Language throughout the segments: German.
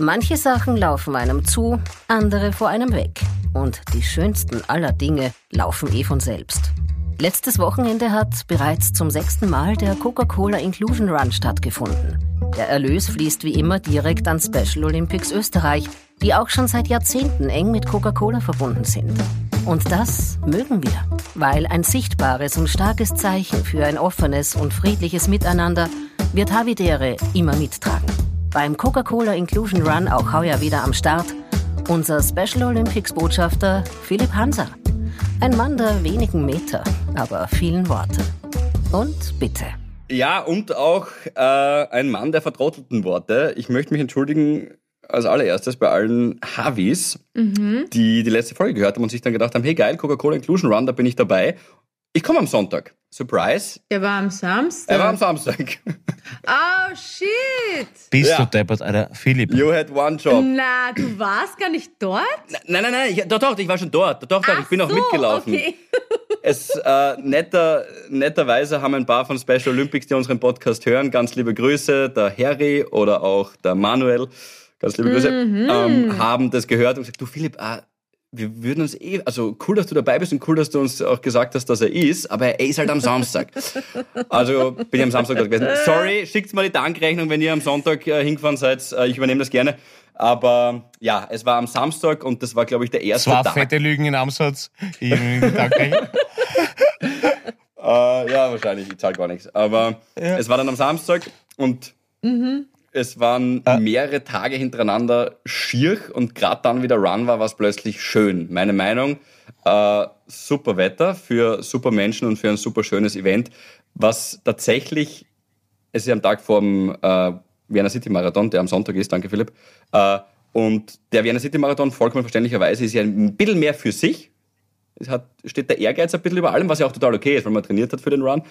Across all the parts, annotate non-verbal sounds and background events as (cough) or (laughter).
Manche Sachen laufen einem zu, andere vor einem weg. Und die schönsten aller Dinge laufen eh von selbst. Letztes Wochenende hat bereits zum sechsten Mal der Coca-Cola Inclusion Run stattgefunden. Der Erlös fließt wie immer direkt an Special Olympics Österreich, die auch schon seit Jahrzehnten eng mit Coca-Cola verbunden sind. Und das mögen wir, weil ein sichtbares und starkes Zeichen für ein offenes und friedliches Miteinander wird Havidere immer mittragen. Beim Coca-Cola Inclusion Run auch heuer wieder am Start unser Special Olympics Botschafter Philipp Hanser. Ein Mann der wenigen Meter, aber vielen Worte. Und bitte. Ja, und auch äh, ein Mann der vertrottelten Worte. Ich möchte mich entschuldigen als allererstes bei allen Havis, mhm. die die letzte Folge gehört haben und sich dann gedacht haben, hey geil, Coca-Cola Inclusion Run, da bin ich dabei. Ich komme am Sonntag. Surprise. Er war am Samstag. Er war am Samstag. (laughs) Oh, shit. Bist ja. du deppert, Alter. Philipp. You had one job. Na, du warst gar nicht dort? Nein, nein, nein. Ich, doch, doch, ich war schon dort. Doch, doch, Ach ich bin so, auch mitgelaufen. Okay. (laughs) es, äh, netter, netterweise haben ein paar von Special Olympics, die unseren Podcast hören, ganz liebe Grüße, der Harry oder auch der Manuel, ganz liebe Grüße, mhm. ähm, haben das gehört und gesagt, du Philipp, äh, wir würden uns eh, also cool, dass du dabei bist und cool, dass du uns auch gesagt hast, dass er ist, aber er ist halt am Samstag. (laughs) Also bin ich am Samstag dort gewesen. Sorry, schickt mal die Dankrechnung, wenn ihr am Sonntag äh, hingefahren seid. Äh, ich übernehme das gerne. Aber ja, es war am Samstag und das war, glaube ich, der erste Tag. Es war fette Lügen in Amsatz. Ich Dankrechnung. (laughs) (laughs) äh, ja, wahrscheinlich, ich zahle gar nichts. Aber ja. es war dann am Samstag und mhm. Es waren ah. mehrere Tage hintereinander schier und gerade dann wieder Run war, war es plötzlich schön. Meine Meinung, äh, super Wetter für super Menschen und für ein super schönes Event, was tatsächlich, es ist am Tag vor dem äh, Vienna City Marathon, der am Sonntag ist, danke Philipp, äh, und der Vienna City Marathon, vollkommen verständlicherweise, ist ja ein bisschen mehr für sich. Es hat, steht der Ehrgeiz ein bisschen über allem, was ja auch total okay ist, weil man trainiert hat für den Run.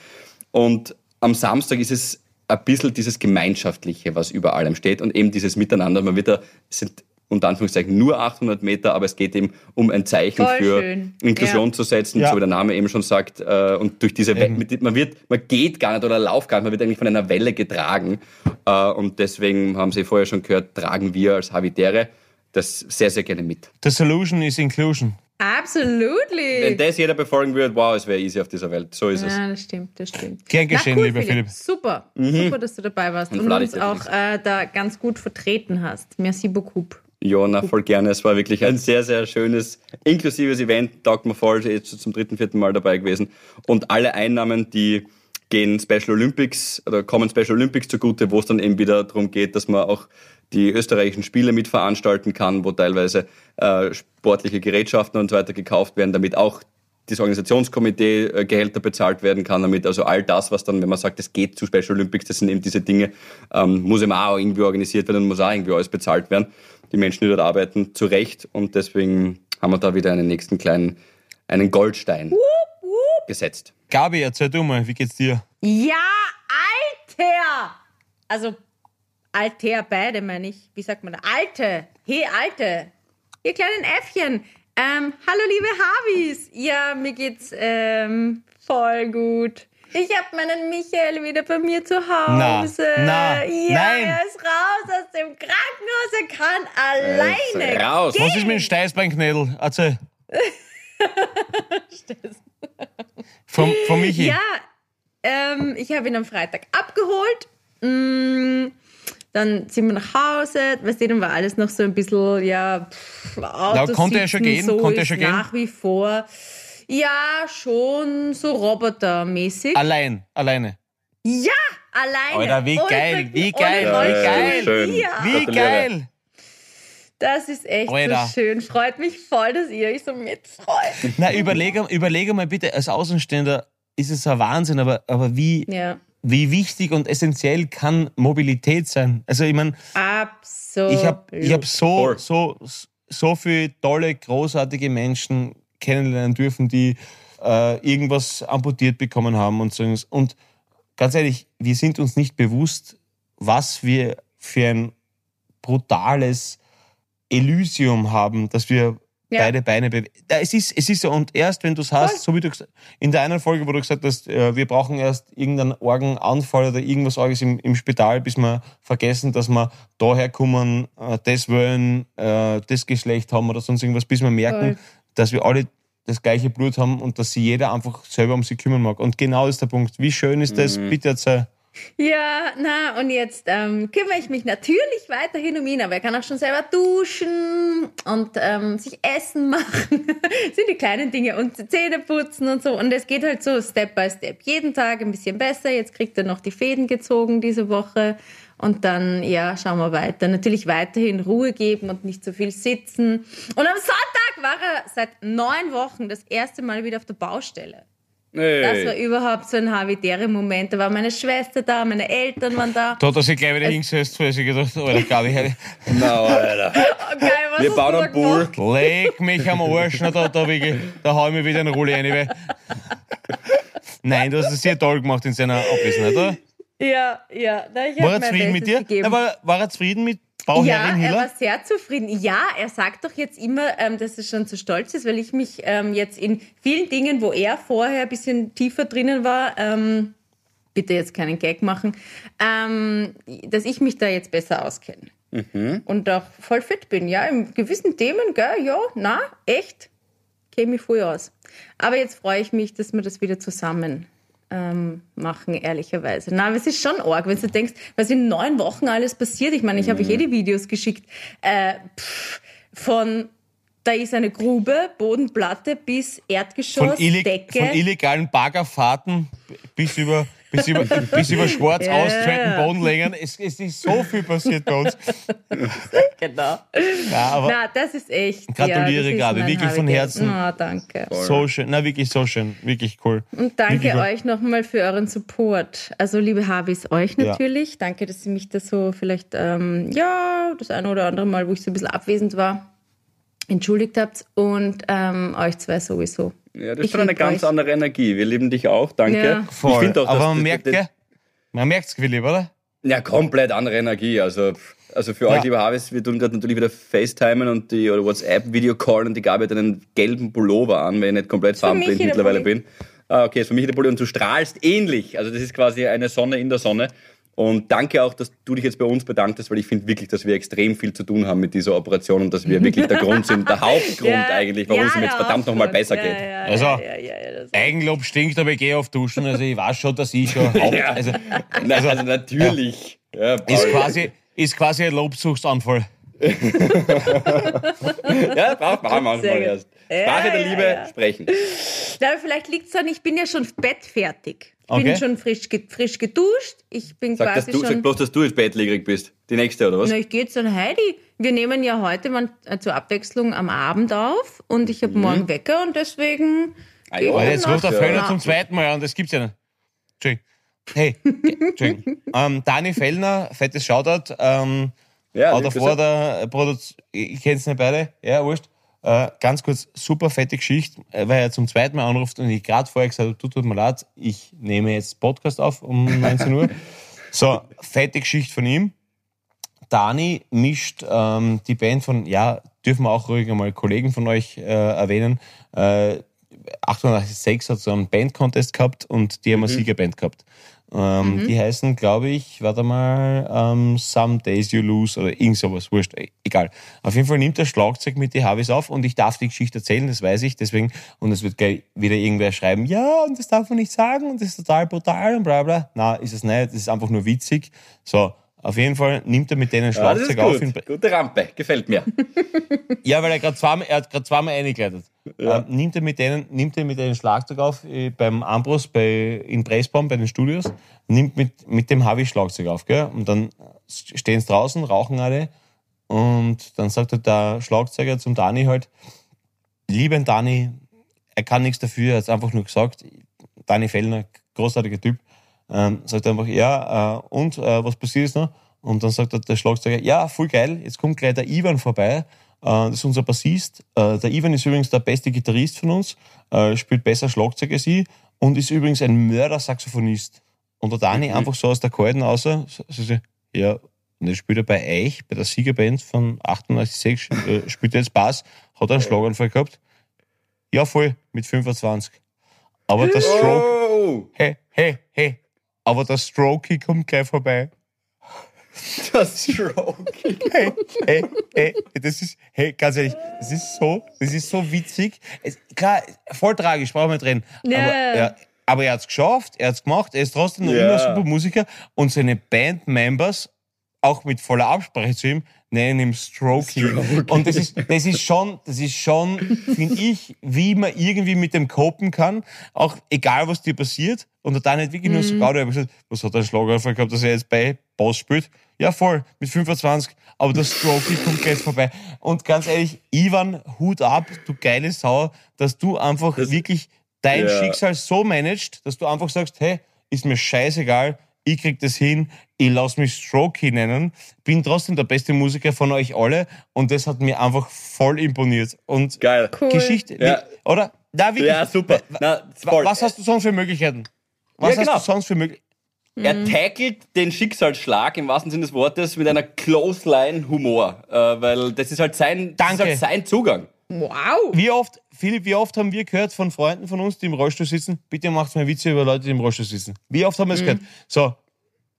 Und am Samstag ist es ein bisschen dieses Gemeinschaftliche, was über allem steht und eben dieses Miteinander. Man wird da, es sind unter Anführungszeichen nur 800 Meter, aber es geht eben um ein Zeichen Voll für schön. Inklusion ja. zu setzen, ja. so wie der Name eben schon sagt. Äh, und durch diese Welle, man wird, man geht gar nicht oder lauft gar nicht, man wird eigentlich von einer Welle getragen. Äh, und deswegen haben Sie vorher schon gehört, tragen wir als Habitäre das sehr, sehr gerne mit. The solution is inclusion. Absolutely. Wenn das jeder befolgen würde, wow, es wäre easy auf dieser Welt. So ist ja, es. Ja, das stimmt, das stimmt. Gern geschehen, cool, lieber Philipp. Philipp. Super, mhm. super, dass du dabei warst und, und uns auch äh, da ganz gut vertreten hast. Merci beaucoup. Jona, voll gerne. Es war wirklich ein sehr, sehr schönes, inklusives Event. Taugt mir voll, jetzt zum dritten, vierten Mal dabei gewesen. Und alle Einnahmen, die gehen Special Olympics oder kommen Special Olympics zugute, wo es dann eben wieder darum geht, dass man auch die österreichischen Spiele mitveranstalten kann, wo teilweise äh, sportliche Gerätschaften und so weiter gekauft werden, damit auch das Organisationskomitee äh, Gehälter bezahlt werden kann, damit also all das, was dann, wenn man sagt, es geht zu Special Olympics, das sind eben diese Dinge, ähm, muss eben auch irgendwie organisiert werden und muss auch irgendwie alles bezahlt werden. Die Menschen, die dort arbeiten, zu Recht. Und deswegen haben wir da wieder einen nächsten kleinen, einen Goldstein. Wupp, wupp. gesetzt. Gabi, erzähl du mal, wie geht's dir? Ja, Alter! Also Alter, beide meine ich. Wie sagt man da? Alte. Hey, Alte. Ihr kleinen Äffchen. Ähm, hallo, liebe Havis. Ja, mir geht's ähm, voll gut. Ich habe meinen Michael wieder bei mir zu Hause. Na, na, ja, nein. er ist raus aus dem Krankenhaus. Er kann alleine er raus. Gehen. Was ist mit dem Steißbeinknädel? Erzähl. (laughs) vom, vom Michi. Ja, ähm, ich habe ihn am Freitag abgeholt. Mmh dann sind wir nach Hause, weißt du, dann war alles noch so ein bisschen, ja, pff, ja, konnte er schon gehen? So konnte er schon gehen? Nach wie vor. Ja, schon so robotermäßig. Allein, alleine. Ja, alleine. Alter, wie geil, wie geil, wie geil. Wie geil. Das ist echt Alter. so schön. Freut mich voll, dass ihr euch so mitfreut. Na, überlege überleg mal bitte, als Außenstehender ist es ein Wahnsinn, aber, aber wie, ja wie wichtig und essentiell kann Mobilität sein? Also ich meine, Absolut. ich habe ich hab so, so, so viele tolle, großartige Menschen kennenlernen dürfen, die äh, irgendwas amputiert bekommen haben und so. Und ganz ehrlich, wir sind uns nicht bewusst, was wir für ein brutales Elysium haben, dass wir ja. beide Beine bewegen. Es ist, es ist so, und erst wenn du es hast, so wie du in der einen Folge, wo du gesagt hast, äh, wir brauchen erst irgendeinen Organanfall oder irgendwas Orges im, im Spital, bis wir vergessen, dass wir daher kommen, äh, das wollen, äh, das Geschlecht haben oder sonst irgendwas, bis wir merken, Voll. dass wir alle das gleiche Blut haben und dass sich jeder einfach selber um sie kümmern mag. Und genau ist der Punkt. Wie schön ist das? Mhm. Bitte erzähl. Ja, na, und jetzt ähm, kümmere ich mich natürlich weiterhin um ihn, aber er kann auch schon selber duschen und ähm, sich Essen (laughs) machen. sind die kleinen Dinge und Zähne putzen und so. Und es geht halt so Step by Step. Jeden Tag ein bisschen besser. Jetzt kriegt er noch die Fäden gezogen diese Woche. Und dann, ja, schauen wir weiter. Natürlich weiterhin Ruhe geben und nicht so viel sitzen. Und am Sonntag war er seit neun Wochen das erste Mal wieder auf der Baustelle. Hey. Das war überhaupt so ein habitäre Moment. Da war meine Schwester da, meine Eltern waren da. Da hat er sich gleich wieder hingesetzt, weil sie gedacht Alter, gar nicht. Na, Alter. (laughs) Okay, Wir bauen einen Pool. Leg mich am Arsch, na, da, da, da hau ich mir wieder eine Rolle rein. Nein, du hast es sehr toll gemacht in seiner Abwesenheit, oder? Ja, ja. Da, war er zufrieden mit dir? Da war, war er zufrieden mit Bauherrin Ja, er war sehr zufrieden. Ja, er sagt doch jetzt immer, ähm, dass er schon zu stolz ist, weil ich mich ähm, jetzt in vielen Dingen, wo er vorher ein bisschen tiefer drinnen war, ähm, bitte jetzt keinen Gag machen, dass ich mich da jetzt besser auskenne. Mhm. Und auch voll fit bin, ja, in gewissen Themen, gell, ja, na, echt, käme ich voll aus. Aber jetzt freue ich mich, dass wir das wieder zusammen ähm, machen, ehrlicherweise. Na, aber es ist schon arg, wenn du denkst, was in neun Wochen alles passiert. Ich meine, ich habe euch eh die Videos geschickt äh, pff, von da ist eine Grube, Bodenplatte bis Erdgeschoss, von Decke. Von illegalen Baggerfahrten bis über bis über, bis über schwarz ja, ausgetrennten ja. Bodenlängen. Es, es ist so viel passiert bei uns. genau. Ja, aber Na, das ist echt. Gratuliere ja, gerade, wirklich von Herzen. Oh, danke. So schön, na wirklich so schön, wirklich cool. Und danke wirklich euch nochmal für euren Support. Also liebe Habis, euch natürlich. Danke, dass ihr mich da so vielleicht, ähm, ja, das eine oder andere Mal, wo ich so ein bisschen abwesend war, entschuldigt habt und ähm, euch zwei sowieso. Ja, das ist schon eine ganz euch. andere Energie. Wir lieben dich auch, danke. Ja. Voll. Ich auch, Aber man merkt, das, man merkt es, Philipp, oder? Ja, komplett andere Energie. Also, also für ja. euch, lieber Harvest, wir tun gerade natürlich wieder FaceTimen und die oder WhatsApp-Video-Call und die gab hat einen gelben Pullover an, weil ich nicht komplett farbenblind mittlerweile bin. Ah, okay, ist für mich der Pullover und du strahlst ähnlich. Also das ist quasi eine Sonne in der Sonne. Und danke auch, dass du dich jetzt bei uns bedanktest, weil ich finde wirklich, dass wir extrem viel zu tun haben mit dieser Operation und dass wir wirklich der Grund sind, der (laughs) Hauptgrund ja, eigentlich, warum ja, es mir jetzt verdammt nochmal besser ja, geht. also, Eigenlob stinkt, aber ich gehe auf Duschen, also ich weiß schon, dass ich schon (laughs) auch, also, also, also, natürlich. ist, quasi, ist quasi ein Lobsuchtsanfall. (laughs) ja, braucht man manchmal erst. Sprache der Liebe, sprechen. Ja, vielleicht liegt es daran, ich bin ja schon bettfertig. Ich okay. bin schon frisch, frisch geduscht. Ich bin sag, quasi du, schon... Sag bloß, dass du jetzt bettlägerig bist. Die nächste, oder was? Na, ich gehe jetzt an Heidi. Wir nehmen ja heute mal äh, zur Abwechslung am Abend auf und ich habe mhm. morgen Wecker und deswegen... Ah, ja, jetzt ruft der Föhner zum zweiten Mal an, das gibt's ja nicht. Entschuldigung. Hey, Entschuldigung. (laughs) ähm, Dani Fellner, fettes Shoutout. Ähm, ja, auch davor der Produz... Ich kenne es nicht beide. Ja, wurscht. Äh, ganz kurz, super fette Geschichte, äh, weil er zum zweiten Mal anruft und ich gerade vorher gesagt habe, tut, tut mir leid, ich nehme jetzt Podcast auf um (laughs) 19 Uhr. so, fette Geschichte von ihm. Dani mischt ähm, die Band von, ja, dürfen wir auch ruhig einmal Kollegen von euch äh, erwähnen. Äh, 886 hat so einen Band-Contest gehabt und die haben eine mhm. Siegerband gehabt. Ähm, mhm. Die heißen, glaube ich, warte mal, ähm, Some Days You Lose oder irgend sowas, wurscht, e, egal. Auf jeden Fall nimmt der Schlagzeug mit die Harvis auf und ich darf die Geschichte erzählen, das weiß ich, deswegen, und es wird gleich wieder irgendwer schreiben, ja, und das darf man nicht sagen und das ist total brutal und bla bla. Na, ist es nicht, das ist einfach nur witzig. So, auf jeden Fall nimmt er mit denen Schlagzeug ja, auf. Gute Rampe, gefällt mir. ja, weil er gerade zweimal, er hat gerade zweimal eingekleidet. Ja. Ähm, nimmt er mit denen, nimmt er mit denen Schlagzeug auf äh, beim Ambros bei, in Pressbaum bei den Studios, nimmt mit, mit dem Harvey Schlagzeug auf, gell? Und dann stehen sie draußen, rauchen alle und dann sagt er der Schlagzeuger zum Dani halt, lieben Dani, er kann nichts dafür, er hat einfach nur gesagt, Dani Fellner, großartiger Typ, ähm, sagt einfach, ja, äh, und äh, was passiert jetzt noch? Und dann sagt er, der Schlagzeuger, ja, voll geil, jetzt kommt gleich der Ivan vorbei. Äh, das ist unser Bassist. Äh, der Ivan ist übrigens der beste Gitarrist von uns, äh, spielt besser Schlagzeug als ich und ist übrigens ein Mörder-Saxophonist. Und der Dani mhm. einfach so aus der Kalten so, ja, und jetzt spielt er bei euch, bei der Siegerband von 98,6, äh, spielt er jetzt Bass, hat einen Schlaganfall gehabt. Ja, voll, mit 25. Aber der Stroke, Oh, hey, hey, hey, aber der Strokey kommt gleich vorbei. (laughs) das Stroke. Hey, hey, hey, das ist, hey, ganz ehrlich, das ist so, das ist so witzig. Es, klar, voll tragisch, brauchen wir nicht reden. Ja. Aber, er, aber er hat es geschafft, er hat es gemacht, er ist trotzdem noch Ja. immer super Musiker und seine Bandmembers, auch mit voller Absprache zu ihm, nennen ihn Strokey. Und das ist, das ist schon, das ist schon, finde ich, wie man irgendwie mit dem copen kann, auch egal was dir passiert. Und hat dann nicht wirklich nur so Mhm. gerade er was hat der Schlaganfall gehabt, dass er jetzt bei Boss spielt? Ja, voll, mit 25, aber der Strokey kommt gleich vorbei. Und ganz ehrlich, Ivan, Hut ab, du geile Sau, dass du einfach wirklich dein Ja. Schicksal so managst, dass du einfach sagst, hey, ist mir scheißegal, ich krieg das hin, ich lass mich Strokey nennen, bin trotzdem der beste Musiker von euch alle und das hat mir einfach voll imponiert. Und Geil. Cool. Geschichte, Ja. oder? Na, wirklich. Ja, super. Na. Was hast du sonst für Möglichkeiten? Was Ja, genau. hast du sonst für Möglichkeiten? Er tackelt den Schicksalsschlag im wahrsten Sinne des Wortes mit einer Close Line Humor, äh, weil das ist halt sein, das ist Danke. halt sein Zugang. Wow. Wie oft, Philipp, wie oft haben wir gehört von Freunden von uns, die im Rollstuhl sitzen, bitte macht mal Witze über Leute, die im Rollstuhl sitzen. Wie oft haben wir es gehört? So,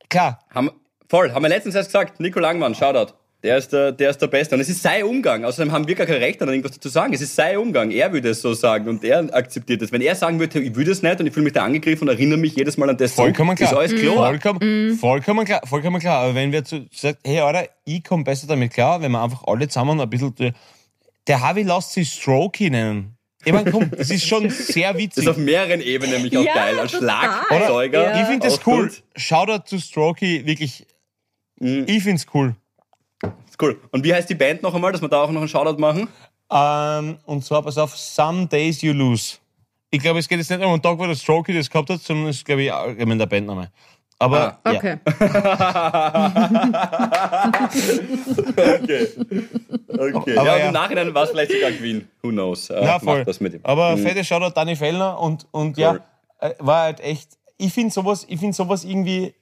klar, Haben, voll, haben wir letztens erst gesagt, Nico Langmann, Shoutout. Der ist der, der ist der Beste. Und es ist sein Umgang. Außerdem haben wir gar kein Recht, an irgendwas dazu sagen. Es ist sein Umgang. Er würde es so sagen und er akzeptiert es. Wenn er sagen würde, ich würde es nicht und ich fühle mich da angegriffen und erinnere mich jedes Mal an das, vollkommen klar. ist alles klar. Vollkommen, vollkommen klar. Vollkommen klar. Aber wenn wir zu sagt, hey, Alter, ich komme besser damit klar, wenn wir einfach alle zusammen ein bisschen. Der Harvey lässt sich Strokey nennen. Ich meine, komm, das ist schon sehr Das witzig. ist auf mehreren Ebenen nämlich auch Ja, geil. Als. Schlagzeuger. Oder? Ich finde das cool. Shoutout zu Strokey, wirklich. Mhm. Ich finde es cool. Cool. Und wie heißt die Band noch einmal, dass wir da auch noch einen Shoutout machen? Ähm, und zwar, pass auf, Some Days You Lose. Ich glaube, es geht jetzt nicht um einen Tag, wo der Strokey das gehabt hat, sondern es ist, glaube ich, allgemein der Bandname. Aber, Ah, ja. Okay. (laughs) (laughs) Okay. Okay. Aber ja, ja. im Nachhinein war es vielleicht sogar Queen. Who knows? Äh, Ja, voll. Macht was mit ihm. Aber fette Shoutout Danny Fellner und, und ja, Cool. äh, war halt echt, ich finde sowas, ich finde sowas irgendwie,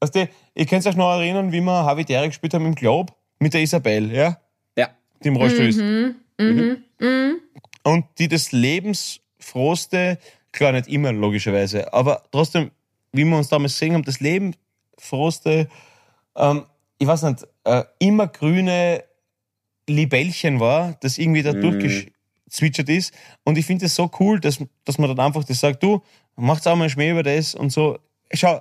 weißt du, ihr könnt euch noch erinnern, wie wir Harvey Derek gespielt haben im Globe mit der Isabel, ja, Ja. die im Rollstuhl ist. Mhm. Und die das lebensfrohste, klar nicht immer logischerweise, aber trotzdem, wie wir uns damals gesehen haben, das lebensfrohste, ähm, ich weiß nicht, äh, immer grüne Libellchen war, das irgendwie da durchgezwitschert ist. Und ich finde es so cool, dass, dass man dann einfach das sagt, du, macht's auch mal einen Schmäh über das und so. Schau,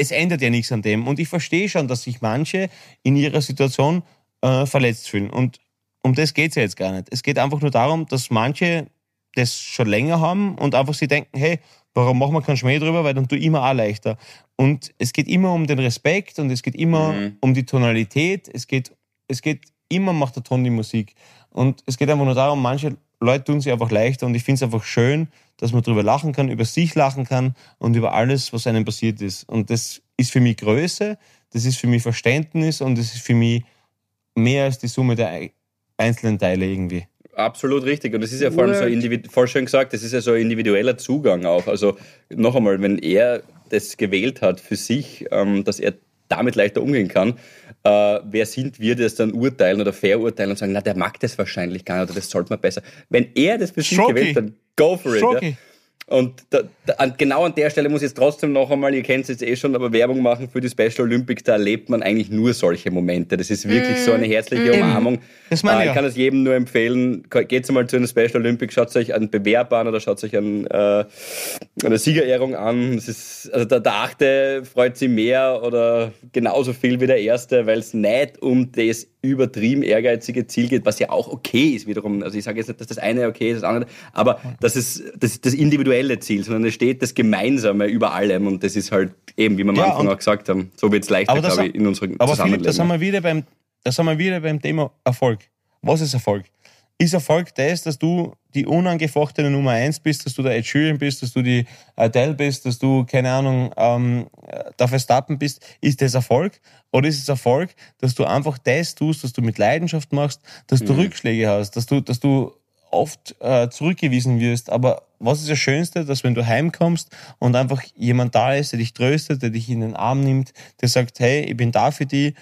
es ändert ja nichts an dem. Und ich verstehe schon, dass sich manche in ihrer Situation äh, verletzt fühlen. Und um das geht's ja jetzt gar nicht. Es geht einfach nur darum, dass manche das schon länger haben und einfach sie denken, hey, warum machen wir keinen Schmäh drüber, weil dann tu ich immer auch leichter. Und es geht immer um den Respekt und es geht immer um die Tonalität. Es geht, es geht immer macht der Ton die Musik. Und es geht einfach nur darum, manche Leute tun sich einfach leichter und ich finde es einfach schön, dass man drüber lachen kann, über sich lachen kann und über alles, was einem passiert ist. Und das ist für mich Größe, das ist für mich Verständnis und das ist für mich mehr als die Summe der ei- einzelnen Teile irgendwie. Absolut richtig. Und es ist ja vor allem so voll schön gesagt, das ist ja so ein individueller Zugang auch. Also noch einmal, wenn er das gewählt hat für sich, ähm, dass er damit leichter umgehen kann, äh, wer sind wir, die das dann urteilen oder verurteilen und sagen, na, der mag das wahrscheinlich gar nicht oder das sollte man besser. Wenn er das für sich gewählt hat, go for it. Ja? Und da, da, an, genau an der Stelle muss ich jetzt trotzdem noch einmal, ihr kennt es jetzt eh schon, aber Werbung machen für die Special Olympics, da erlebt man eigentlich nur solche Momente. Das ist wirklich so eine herzliche Umarmung. Das meine Äh, ich ich kann es jedem nur empfehlen, geht mal zu einer Special Olympics, schaut euch einen Bewerb an oder schaut euch an, äh, eine Siegerehrung an. Es ist, also der, der Achte freut sich mehr oder genauso viel wie der Erste, weil es nicht um das übertrieben ehrgeizige Ziel geht, was ja auch okay ist wiederum. Also ich sage jetzt nicht, dass das eine okay ist, das andere, aber das ist das, ist das individuelle Ziel, sondern es steht das Gemeinsame über allem und das ist halt eben, wie wir am Ja, Anfang auch gesagt haben, so wird es leichter, Aber das- glaube ich, in unserem Aber Philipp, Zusammenleben. da sind wir wieder beim, da sind wir wieder beim Thema Erfolg. Was ist Erfolg? Ist Erfolg das, dass du die unangefochtene Nummer eins bist, dass du der Ed Sheeran bist, dass du die Adele bist, dass du, keine Ahnung, ähm, der Verstappen bist? Ist das Erfolg? Oder ist es Erfolg, dass du einfach das tust, was du mit Leidenschaft machst, dass du Rückschläge hast, dass du, dass du oft äh, zurückgewiesen wirst. Aber was ist das Schönste, dass wenn du heimkommst und einfach jemand da ist, der dich tröstet, der dich in den Arm nimmt, der sagt, hey, ich bin da für dich,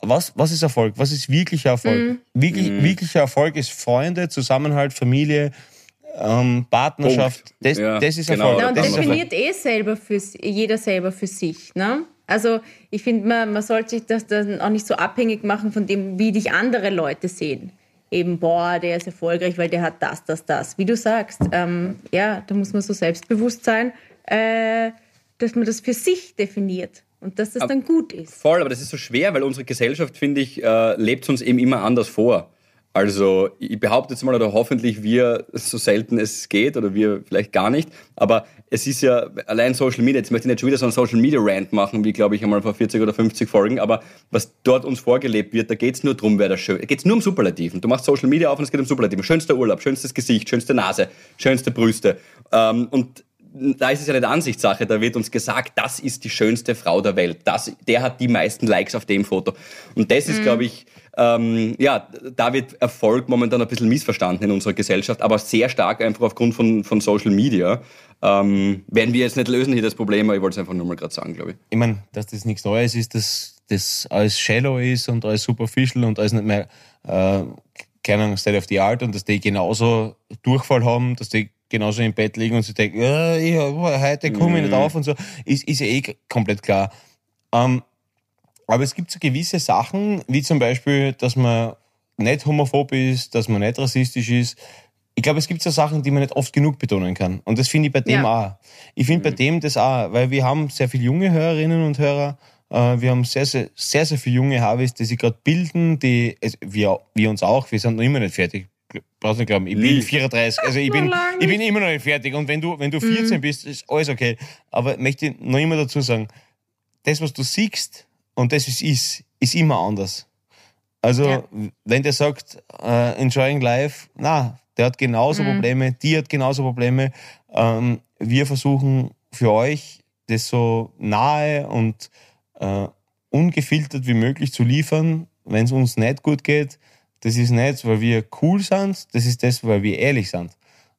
was, was ist Erfolg? Was ist wirklicher Erfolg? Mhm. Wirklich, mhm. Wirklicher Erfolg ist Freunde, Zusammenhalt, Familie, ähm, Partnerschaft. Das, ja, das, ist genau. Erfolg. Ja, und das definiert eh selber für, jeder selber für sich. Ne? Also ich finde, man, man sollte sich das dann auch nicht so abhängig machen von dem, wie dich andere Leute sehen. Eben, boah, der ist erfolgreich, weil der hat das, das, das. Wie du sagst, ähm, ja, da muss man so selbstbewusst sein, äh, dass man das für sich definiert und dass das aber dann gut ist. Voll, aber das ist so schwer, weil unsere Gesellschaft, finde ich, äh, lebt uns eben immer anders vor. Also ich behaupte jetzt mal, oder hoffentlich wir so selten es geht oder wir vielleicht gar nicht, aber es ist ja allein Social Media, jetzt möchte ich nicht schon wieder so einen Social Media Rant machen, wie glaube ich einmal vor 40 oder 50 Folgen, aber was dort uns vorgelebt wird, da geht es nur darum, wer das schön, da geht es nur um Superlativen. Du machst Social Media auf und es geht um Superlativen. Schönster Urlaub, schönstes Gesicht, schönste Nase, schönste Brüste. Ähm, und da ist es ja nicht Ansichtssache, da wird uns gesagt, das ist die schönste Frau der Welt. Das, der hat die meisten Likes auf dem Foto. Und das ist, mhm. glaube ich, ähm, ja, da wird Erfolg momentan ein bisschen missverstanden in unserer Gesellschaft, aber sehr stark einfach aufgrund von, von Social Media. Ähm, werden wir jetzt nicht lösen hier das Problem, aber ich wollte es einfach nur mal gerade sagen, glaube ich. Ich meine, dass das nichts Neues ist, dass das alles shallow ist und alles superficial und alles nicht mehr, äh, keine Ahnung, State of the Art und dass die genauso Durchfall haben, dass die genauso im Bett liegen und sie denken, ja, ich, heute komme ich nicht mhm. auf und so, ist, ist ja eh komplett klar. Ähm, aber es gibt so gewisse Sachen, wie zum Beispiel, dass man nicht homophob ist, dass man nicht rassistisch ist. Ich glaube, es gibt so Sachen, die man nicht oft genug betonen kann. Und das finde ich bei dem ja. auch. Ich finde mhm. bei dem das auch, weil wir haben sehr viele junge Hörerinnen und Hörer. Äh, wir haben sehr, sehr, sehr, sehr viele junge Harvis, die sich gerade bilden, die, also wir, wir uns auch, wir sind noch immer nicht fertig brauchst nicht glauben, ich bin 34, also ich (laughs) bin, ich bin immer noch nicht fertig. Und wenn du, wenn du 14 mhm. bist, ist alles okay. Aber möchte ich noch immer dazu sagen, das, was du siehst und das, was ist, ist immer anders. Also, ja. wenn der sagt, uh, enjoying life, na, der hat genauso mhm. Probleme, die hat genauso Probleme. Ähm, wir versuchen für euch das so nahe und äh, ungefiltert wie möglich zu liefern. Wenn es uns nicht gut geht, das ist nicht, weil wir cool sind, das ist das, weil wir ehrlich sind.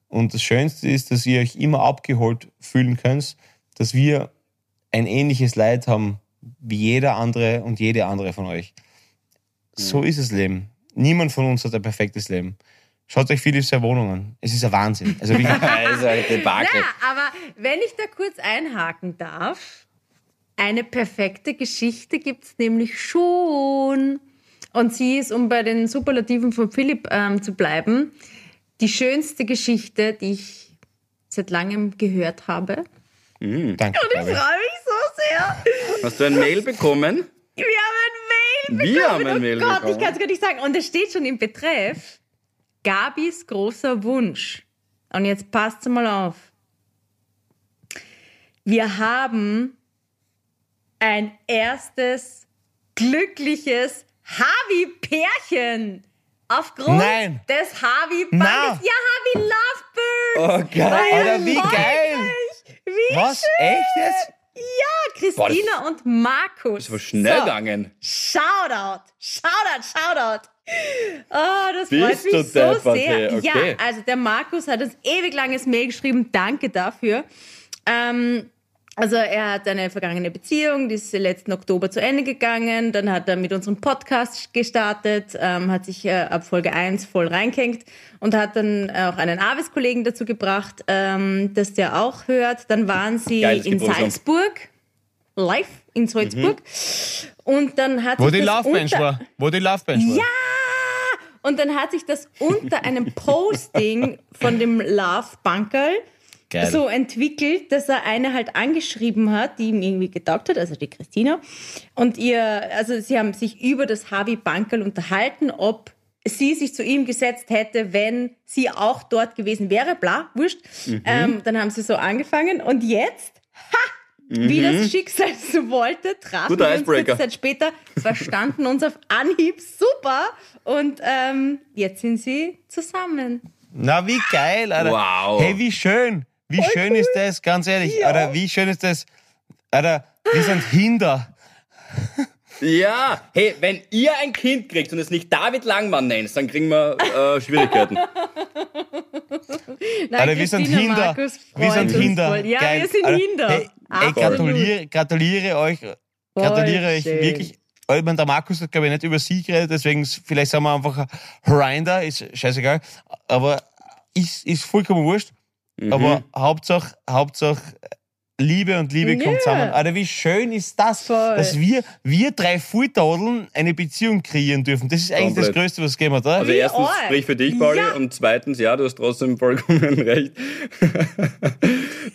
Und das Schönste ist, dass ihr euch immer abgeholt fühlen könnt, dass wir ein ähnliches Leid haben wie jeder andere und jede andere von euch. So mhm. ist das Leben. Niemand von uns hat ein perfektes Leben. Schaut euch Philips Wohnung an. Es ist ein Wahnsinn. Also wie (laughs) also ja, aber wenn ich da kurz einhaken darf, eine perfekte Geschichte gibt es nämlich schon. Und sie ist, um bei den Superlativen von Philipp ähm, zu bleiben, die schönste Geschichte, die ich seit langem gehört habe. Mm, danke. Und ich freue mich so sehr. Hast du ein Mail bekommen? Wir haben ein Mail Wir haben ein oh Mail Gott, bekommen. ich kann es gar nicht sagen. Und es steht schon im Betreff, Gabis großer Wunsch. Und jetzt passt mal auf. Wir haben ein erstes glückliches Harvey-Pärchen. Aufgrund Nein. des Harvey-Bandes. Ja, Harvey Lovebird. Oh, geil. Alter, wie geil. Wie Was? Schön. Echt jetzt? Ja, Christina Boah, und Markus. Das war schnell so. gegangen. Shoutout. Shoutout, Shoutout. Oh, das Bist freut mich so sehr. Okay. Ja, also der Markus hat uns ewig langes Mail geschrieben. Danke dafür. Ähm, also er hat eine vergangene Beziehung, die ist letzten Oktober zu Ende gegangen. Dann hat er mit unserem Podcast gestartet, ähm, hat sich äh, ab Folge 1 voll reingehängt und hat dann auch einen Avis-Kollegen dazu gebracht, ähm, dass der auch hört. Dann waren sie Geiles in Gebrüstung. Salzburg, live in Salzburg. Mhm. Und dann hat Wo die Love Bench war. Wo die Love Bench war. Ja! Und dann hat sich das unter einem Posting von dem Love Bunkerl Geil. so entwickelt, dass er eine halt angeschrieben hat, die ihm irgendwie getaugt hat, also die Christina. Und ihr, also sie haben sich über das Harvey Bankerl unterhalten, ob sie sich zu ihm gesetzt hätte, wenn sie auch dort gewesen wäre, bla, wurscht. Mhm. Ähm, dann haben sie so angefangen und jetzt, ha, mhm. wie das Schicksal so wollte, trafen Guter wir uns Zeit später, verstanden uns auf Anhieb, super. Und ähm, jetzt sind sie zusammen. Na, wie geil, Alter. Wow. Hey, wie schön. Wie Voll schön cool. ist das, ganz ehrlich. Ja. Alter, wie schön ist das? Alter, wir sind Hinder. Ja, hey, wenn ihr ein Kind kriegt und es nicht David Langmann nennt, dann kriegen wir äh, Schwierigkeiten. (laughs) Nein, Alter, wir sind Hinder. Wir sind Hinder. Ja, Geil. wir sind Alter, Hinder. Hey, ey, gratuliere, gratuliere euch, gratuliere euch wirklich weil man der Markus hat, glaube ich, nicht über sie geredet, deswegen vielleicht sagen wir einfach Rinder, ist scheißegal. Aber ist, ist vollkommen wurscht. Mhm. Aber Hauptsache, Hauptsache Liebe und Liebe kommt zusammen. Alter, wie schön ist das, Voll. dass wir, wir drei Fulltadeln eine Beziehung kreieren dürfen. Das ist eigentlich Komplett. das Größte, was es gegeben hat, oder? Also erstens sprich für dich, Pauli, ja. und zweitens, ja, du hast trotzdem vollkommen (laughs) recht.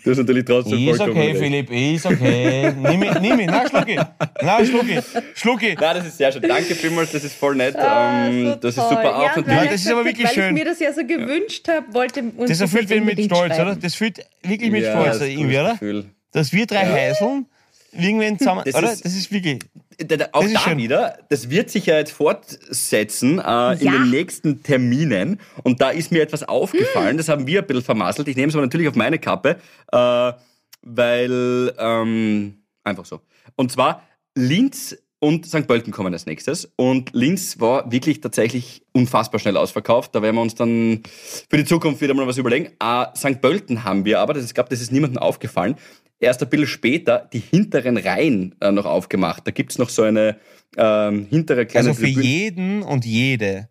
du hast natürlich trotzdem ist vollkommen okay, recht. Philipp, ist okay. Nimm ihn, nimm ihn. Na, schlucki. Na, schlucki. Schlucki. Na, das ist sehr schön. Danke vielmals, das ist voll nett. Ah, ähm, so das ist super auch. Ja, das ist aber wirklich weil schön. Weil ich mir das ja so gewünscht habe, wollte uns Das erfüllt mich mit Stolz, oder? Das fühlt wirklich mit ja, Stolz irgendwie, oder? Gefühl dass wir drei ja. Heiseln irgendwann zusammen, das oder? Ist, das ist wirklich. Auch das da wieder, das wird sich ja jetzt fortsetzen äh, ja. in den nächsten Terminen. Und da ist mir etwas aufgefallen, hm. das haben wir ein bisschen vermasselt. Ich nehme es aber natürlich auf meine Kappe, äh, weil ähm, einfach so. Und zwar Linz und St. Pölten kommen als nächstes. Und Linz war wirklich tatsächlich unfassbar schnell ausverkauft. Da werden wir uns dann für die Zukunft wieder mal was überlegen. Äh, St. Pölten haben wir aber, das ist, glaube das ist niemandem aufgefallen erst ein bisschen später die hinteren Reihen äh, noch aufgemacht. Da gibt's noch so eine ähm, hintere kleine Also für Tribüne. jeden und jede,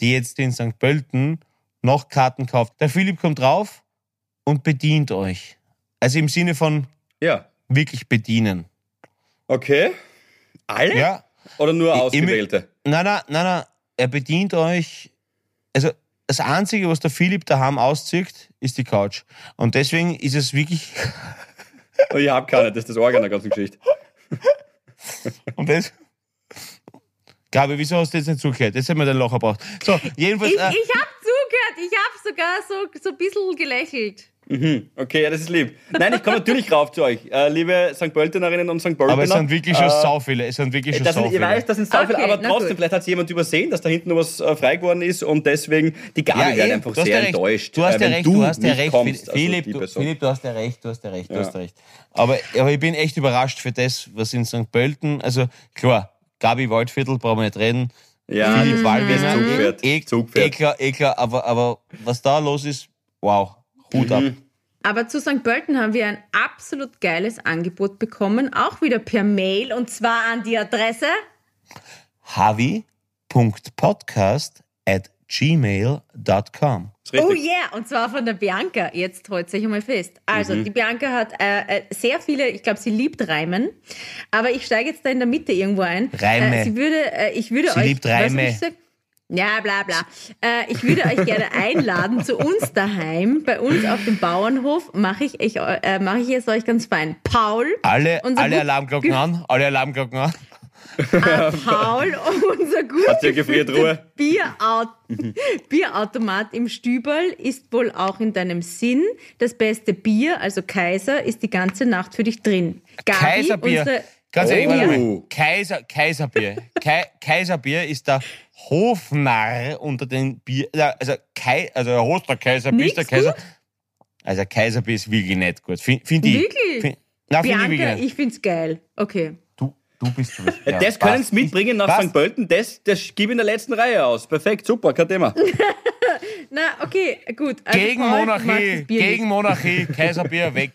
die jetzt in St. Pölten noch Karten kauft, der Philipp kommt drauf und bedient euch. Also im Sinne von ja. wirklich bedienen. Okay. Alle? Ja. Oder nur Ausgewählte? Nein, nein, nein, nein. Er bedient euch. Also das Einzige, was der Philipp daheim auszieht, ist die Couch. Und deswegen ist es wirklich Oh, (laughs) ich habe keine, das ist das Organ der ganzen Geschichte. (laughs) Und das? Gabi, wieso hast du jetzt nicht zugehört? Jetzt haben wir den Loch gebraucht. So, jedenfalls. Ich, äh, ich habe zugehört, ich habe sogar so, so ein bisschen gelächelt. Mhm. Okay, ja, das ist lieb. Nein, ich komme natürlich rauf zu euch, äh, liebe St. Pöltenerinnen und St. Pöltener. Aber es sind wirklich schon äh, sau viele. Es sind wirklich schon das sind, Ich weiß, das sind sau viele, okay, aber trotzdem, vielleicht hat es jemand übersehen, dass da hinten noch was äh, frei geworden ist und deswegen die Gabi ja, wird einfach sehr enttäuscht. Du hast ja recht, du hast ja recht, kommst, Philipp, also du, Philipp, du hast ja recht, du hast ja recht, du ja. hast recht. Aber, aber ich bin echt überrascht für das, was in St. Pölten, also klar, Gabi Waldviertel, brauchen wir nicht reden. Ja, Philipp Wallwiener, Zugpferd. Eh, Zugpferd. Eh klar, eh klar, aber, aber was da los ist, wow, Hut mhm. ab. Aber zu St. Pölten haben wir ein absolut geiles Angebot bekommen, auch wieder per Mail und zwar an die Adresse havi.podcast at gmail.com. Oh yeah, und zwar von der Bianca. Jetzt holt sich einmal fest. Also, mhm. die Bianca hat äh, äh, sehr viele, ich glaube, sie liebt Reimen, aber ich steige jetzt da in der Mitte irgendwo ein. Reime. Äh, sie würde, äh, ich würde sie euch. liebt Reime. Ja, bla bla. Äh, ich würde euch gerne (laughs) einladen zu uns daheim. Bei uns auf dem Bauernhof mache ich, ich, äh, mach ich es euch ganz fein. Paul. Alle, alle Alarmglocken an. Alle Alarmglocken an. Äh, Paul, (laughs) unser guter Bieraut (laughs) Bierautomat im Stüberl ist wohl auch in deinem Sinn. Das beste Bier, also Kaiser, ist die ganze Nacht für dich drin. Gabi, Kaiserbier. Ganz ehrlich, oh. Kaiser, Kaiserbier. Kaiserbier ist der Hofnarr unter den Bier. Also, Kai, also der Hoster Kaiserbier ist der Kaiser. Gut? Also Kaiserbier ist wirklich nicht gut. Finde find ich. Wirklich? Find, nein, find Bianca, ich, wirklich ich finde es geil. Okay. Du, bist du. Ja, das können Sie mitbringen nach St. Pölten. Das, das gebe in der letzten Reihe aus. Perfekt, super, kein Thema. (laughs) Na, okay, gut. Also gegen Monarchie, gegen Monarchie, Kaiserbier (laughs) weg.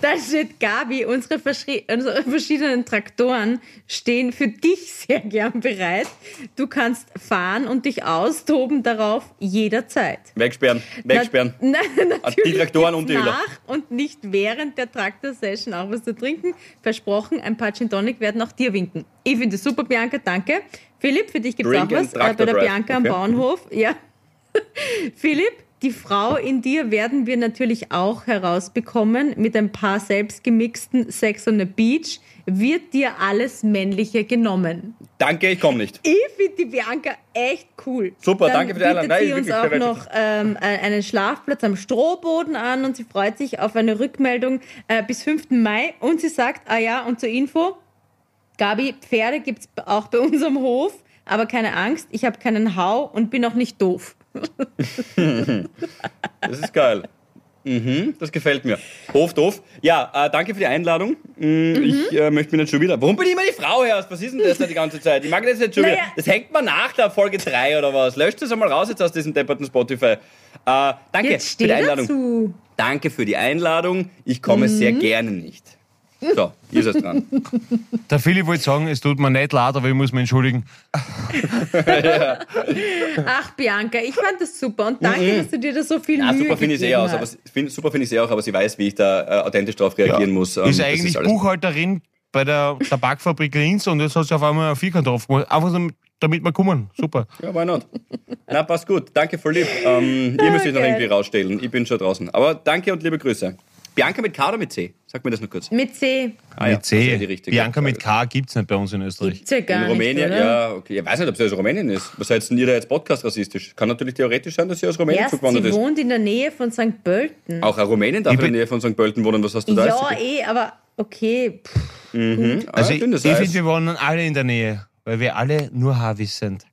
Da steht Gabi, unsere, unsere, verschiedenen Traktoren stehen für dich sehr gern bereit. Du kannst fahren und dich austoben darauf jederzeit. Wegsperren, wegsperren. Na, (laughs) na, die Traktoren und die Öler. Nach und nicht während der Traktor-Session auch was zu trinken. Versprochen, ein paar Gin Tonic werden auch dir winken. Ich finde es super, Bianca, danke. Philipp, für dich gibt es auch was äh, bei der Bianca okay. am Bauernhof. (laughs) Ja. Philipp, die Frau in dir werden wir natürlich auch herausbekommen mit ein paar selbstgemixten Sex on the Beach. Wird dir alles Männliche genommen? Danke, ich komme nicht. Ich finde die Bianca echt cool. Super, Dann danke für die Einladung. Nein, sie uns auch noch ähm, einen Schlafplatz am Strohboden an und sie freut sich auf eine Rückmeldung äh, bis 5. Mai. Und sie sagt, ah ja, und zur Info, Gabi, Pferde gibt es auch bei uns am Hof, aber keine Angst, ich habe keinen Hau und bin auch nicht doof. (laughs) das ist geil. Mhm, das gefällt mir. Hof, doof. Ja, äh, danke für die Einladung. Mm, mhm. Ich äh, möchte mich nicht schon wieder. Warum bin ich immer die Frau her? Was ist denn das da die ganze Zeit? Ich mag das jetzt schon naja. wieder. Das hängt mir nach der Folge 3 oder was. Löscht das einmal raus jetzt aus diesem depperten Spotify. Äh, danke für die Einladung. Dazu. Danke für die Einladung. Ich komme mhm. sehr gerne nicht. So, ihr seid dran. Der Philipp wollte sagen, es tut mir nicht leid, aber ich muss mich entschuldigen. ja. (laughs) Ach, Bianca, ich fand das super und danke, dass du dir da so viel Ja, Mühe super finde ich es eh aus, aber, hast. find, super finde ich es eh auch, aber sie weiß, wie ich da äh, authentisch darauf reagieren muss. Ähm, ist eigentlich alles- Buchhalterin bei der Tabakfabrik Linz und jetzt hat sie auf einmal ein Vierkant drauf gemacht. Einfach damit- damit wir kommen. Super. Ja, why not? Na, passt gut. Danke, voll lieb. Ähm, ihr müsst euch noch (laughs) geil. irgendwie rausstellen. Ich bin schon draußen. Aber danke und liebe Grüße. Bianca mit K oder mit C? Sag mir das nur kurz. Mit C. Ah, ja, mit ist ja C. die richtige Bianca mit. K gibt es nicht bei uns in Österreich. Gibt's ja gar In Rumänien, nicht, oder? ja, okay. Ich weiß nicht, ob sie aus Rumänien ist. Was seid denn ihr da jetzt Podcast rassistisch? Kann natürlich theoretisch sein, dass sie aus Rumänien Erst, zugewandert sie ist. wohnt in der Nähe von St. Pölten. Auch ein Rumänien darf Ich in der Nähe von St. Pölten wohnen. Was hast du da? Ja, eh, aber okay. Also ah, ich, dünnes ich Eis. finde, wir wohnen alle in der Nähe, weil wir alle nur Havis sind.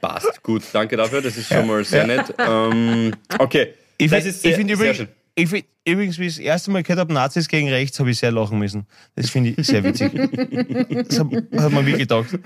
Passt, gut. Danke dafür. Das ist schon mal sehr nett. Ähm, okay. Ich das find- ist sehr, ich finde sehr übrigens, schön. Ich find, übrigens, wie ich das erste Mal gehört habe, Nazis gegen rechts, habe ich sehr lachen müssen. Das finde ich sehr witzig. das hat, hat man wirklich gedacht.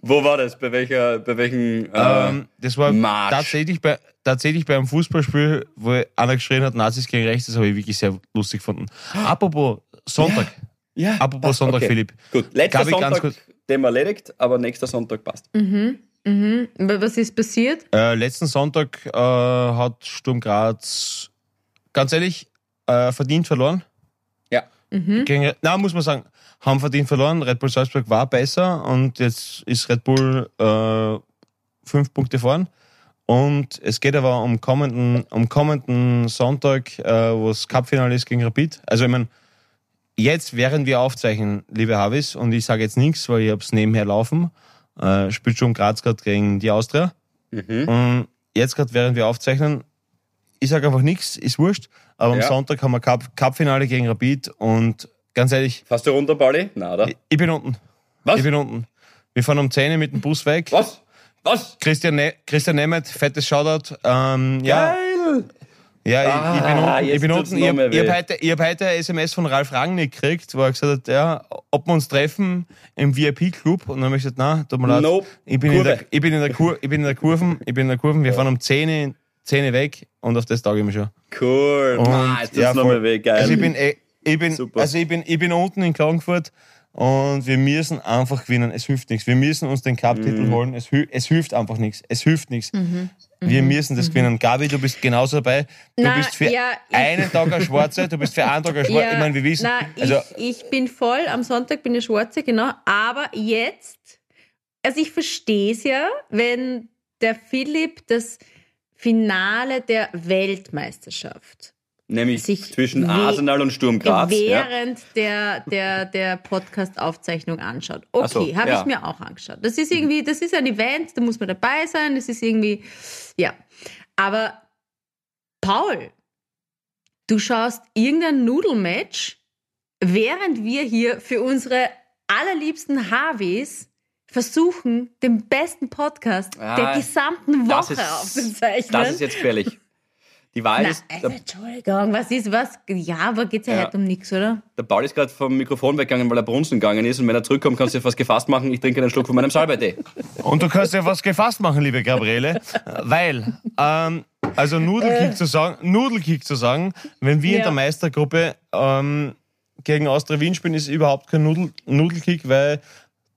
Wo war das? Bei welcher, bei welchen, äh, Ähm, das war Marsch. tatsächlich bei, tatsächlich bei einem Fußballspiel, wo einer geschrien hat, Nazis gegen rechts, das habe ich wirklich sehr lustig gefunden. Apropos Sonntag. ja, Apropos passt, Sonntag, Philipp. Gut, letzter Sonntag, kurz. Thema erledigt, aber nächster Sonntag passt. aber was ist passiert? Äh, letzten Sonntag äh, hat Sturm Graz, ganz ehrlich, äh, verdient verloren. Ja. Gegen, na, muss man sagen, haben verdient verloren. Red Bull Salzburg war besser und jetzt ist Red Bull äh, fünf Punkte vorn. Und es geht aber um kommenden, um kommenden Sonntag, äh, wo das Cupfinale ist gegen Rapid. Also ich meine, jetzt, während wir aufzeichnen, liebe Havis, und ich sage jetzt nichts, weil ich hab's nebenher laufen, äh, spielt schon Graz gerade gegen die Austria. Mhm. Und jetzt gerade, während wir aufzeichnen, ich sage einfach nichts, ist wurscht, aber am Ja. Sonntag haben wir Cup- Cup-Finale gegen Rapid und ganz ehrlich, Fährst du runter, Pauli? Na, oder? ich bin unten. Was? Ich bin unten. Wir fahren um 10 Uhr mit dem Bus weg. Was? Was? Christian, ne Christian Nemeth, fettes Shoutout. Ähm, ja, Geil! ja, ich, ich bin Ah, unten. Ich bin unten. Ich mehr habe heute, ich hab heute ein SMS von Ralf Rangnick gekriegt, wo er gesagt hat, ja, ob wir uns treffen im VIP-Club. Und dann habe ich gesagt, nein, tut mir leid. Nope. Ich bin, in der, ich, bin in der Kur, ich bin in der Kurven, ich bin in der Kurven. Wir fahren um 10 Uhr, 10 Uhr weg und auf das tag ich mich schon. Cool. Und, ah, jetzt tut's ja, noch voll. mal weh. Geil. Also ich bin, eh- ich bin, Super. also ich bin, ich bin unten in Klagenfurt und wir müssen einfach gewinnen. Es hilft nichts. Wir müssen uns den Mhm. Cup-Titel holen. Es, es hilft einfach nichts. Es hilft nichts. Wir müssen das gewinnen. Gabi, du bist genauso dabei. Du Na, bist für ja, (laughs) einen Tag ein Schwarzer, du bist für einen Tag ein Schwarzer. ich meine, wir wissen. Na, also, ich, ich bin voll, am Sonntag bin ich Schwarze, genau. Aber jetzt, also ich verstehe es ja, wenn der Philipp das Finale der Weltmeisterschaft Nämlich zwischen Arsenal und Sturm Graz. Ja? während der, der, der Podcast-Aufzeichnung anschaut. Okay, so, habe ja. ich mir auch angeschaut. Das ist irgendwie, das ist ein Event, da muss man dabei sein, das ist irgendwie, ja. Aber Paul, du schaust irgendein Nudelmatch, während wir hier für unsere allerliebsten HWs versuchen, den besten Podcast Ah, der gesamten Woche ist- aufzuzeichnen. Das ist jetzt gefährlich. Die Na, ist, also, Entschuldigung, was ist was? Ja, aber geht's ja, Ja. heute um nichts, oder? der Paul ist gerade vom Mikrofon weggegangen, weil er brunzen gegangen ist. Und wenn er zurückkommt, kannst du dir was gefasst machen. Ich trinke einen Schluck von meinem Salbeitee. und du kannst ja was gefasst machen, liebe Gabriele, weil, ähm, also Nudelkick zu sagen, Nudelkick zu sagen, wenn wir in Ja. der Meistergruppe ähm, gegen Austria Wien spielen, ist überhaupt kein Nudel, Nudelkick, weil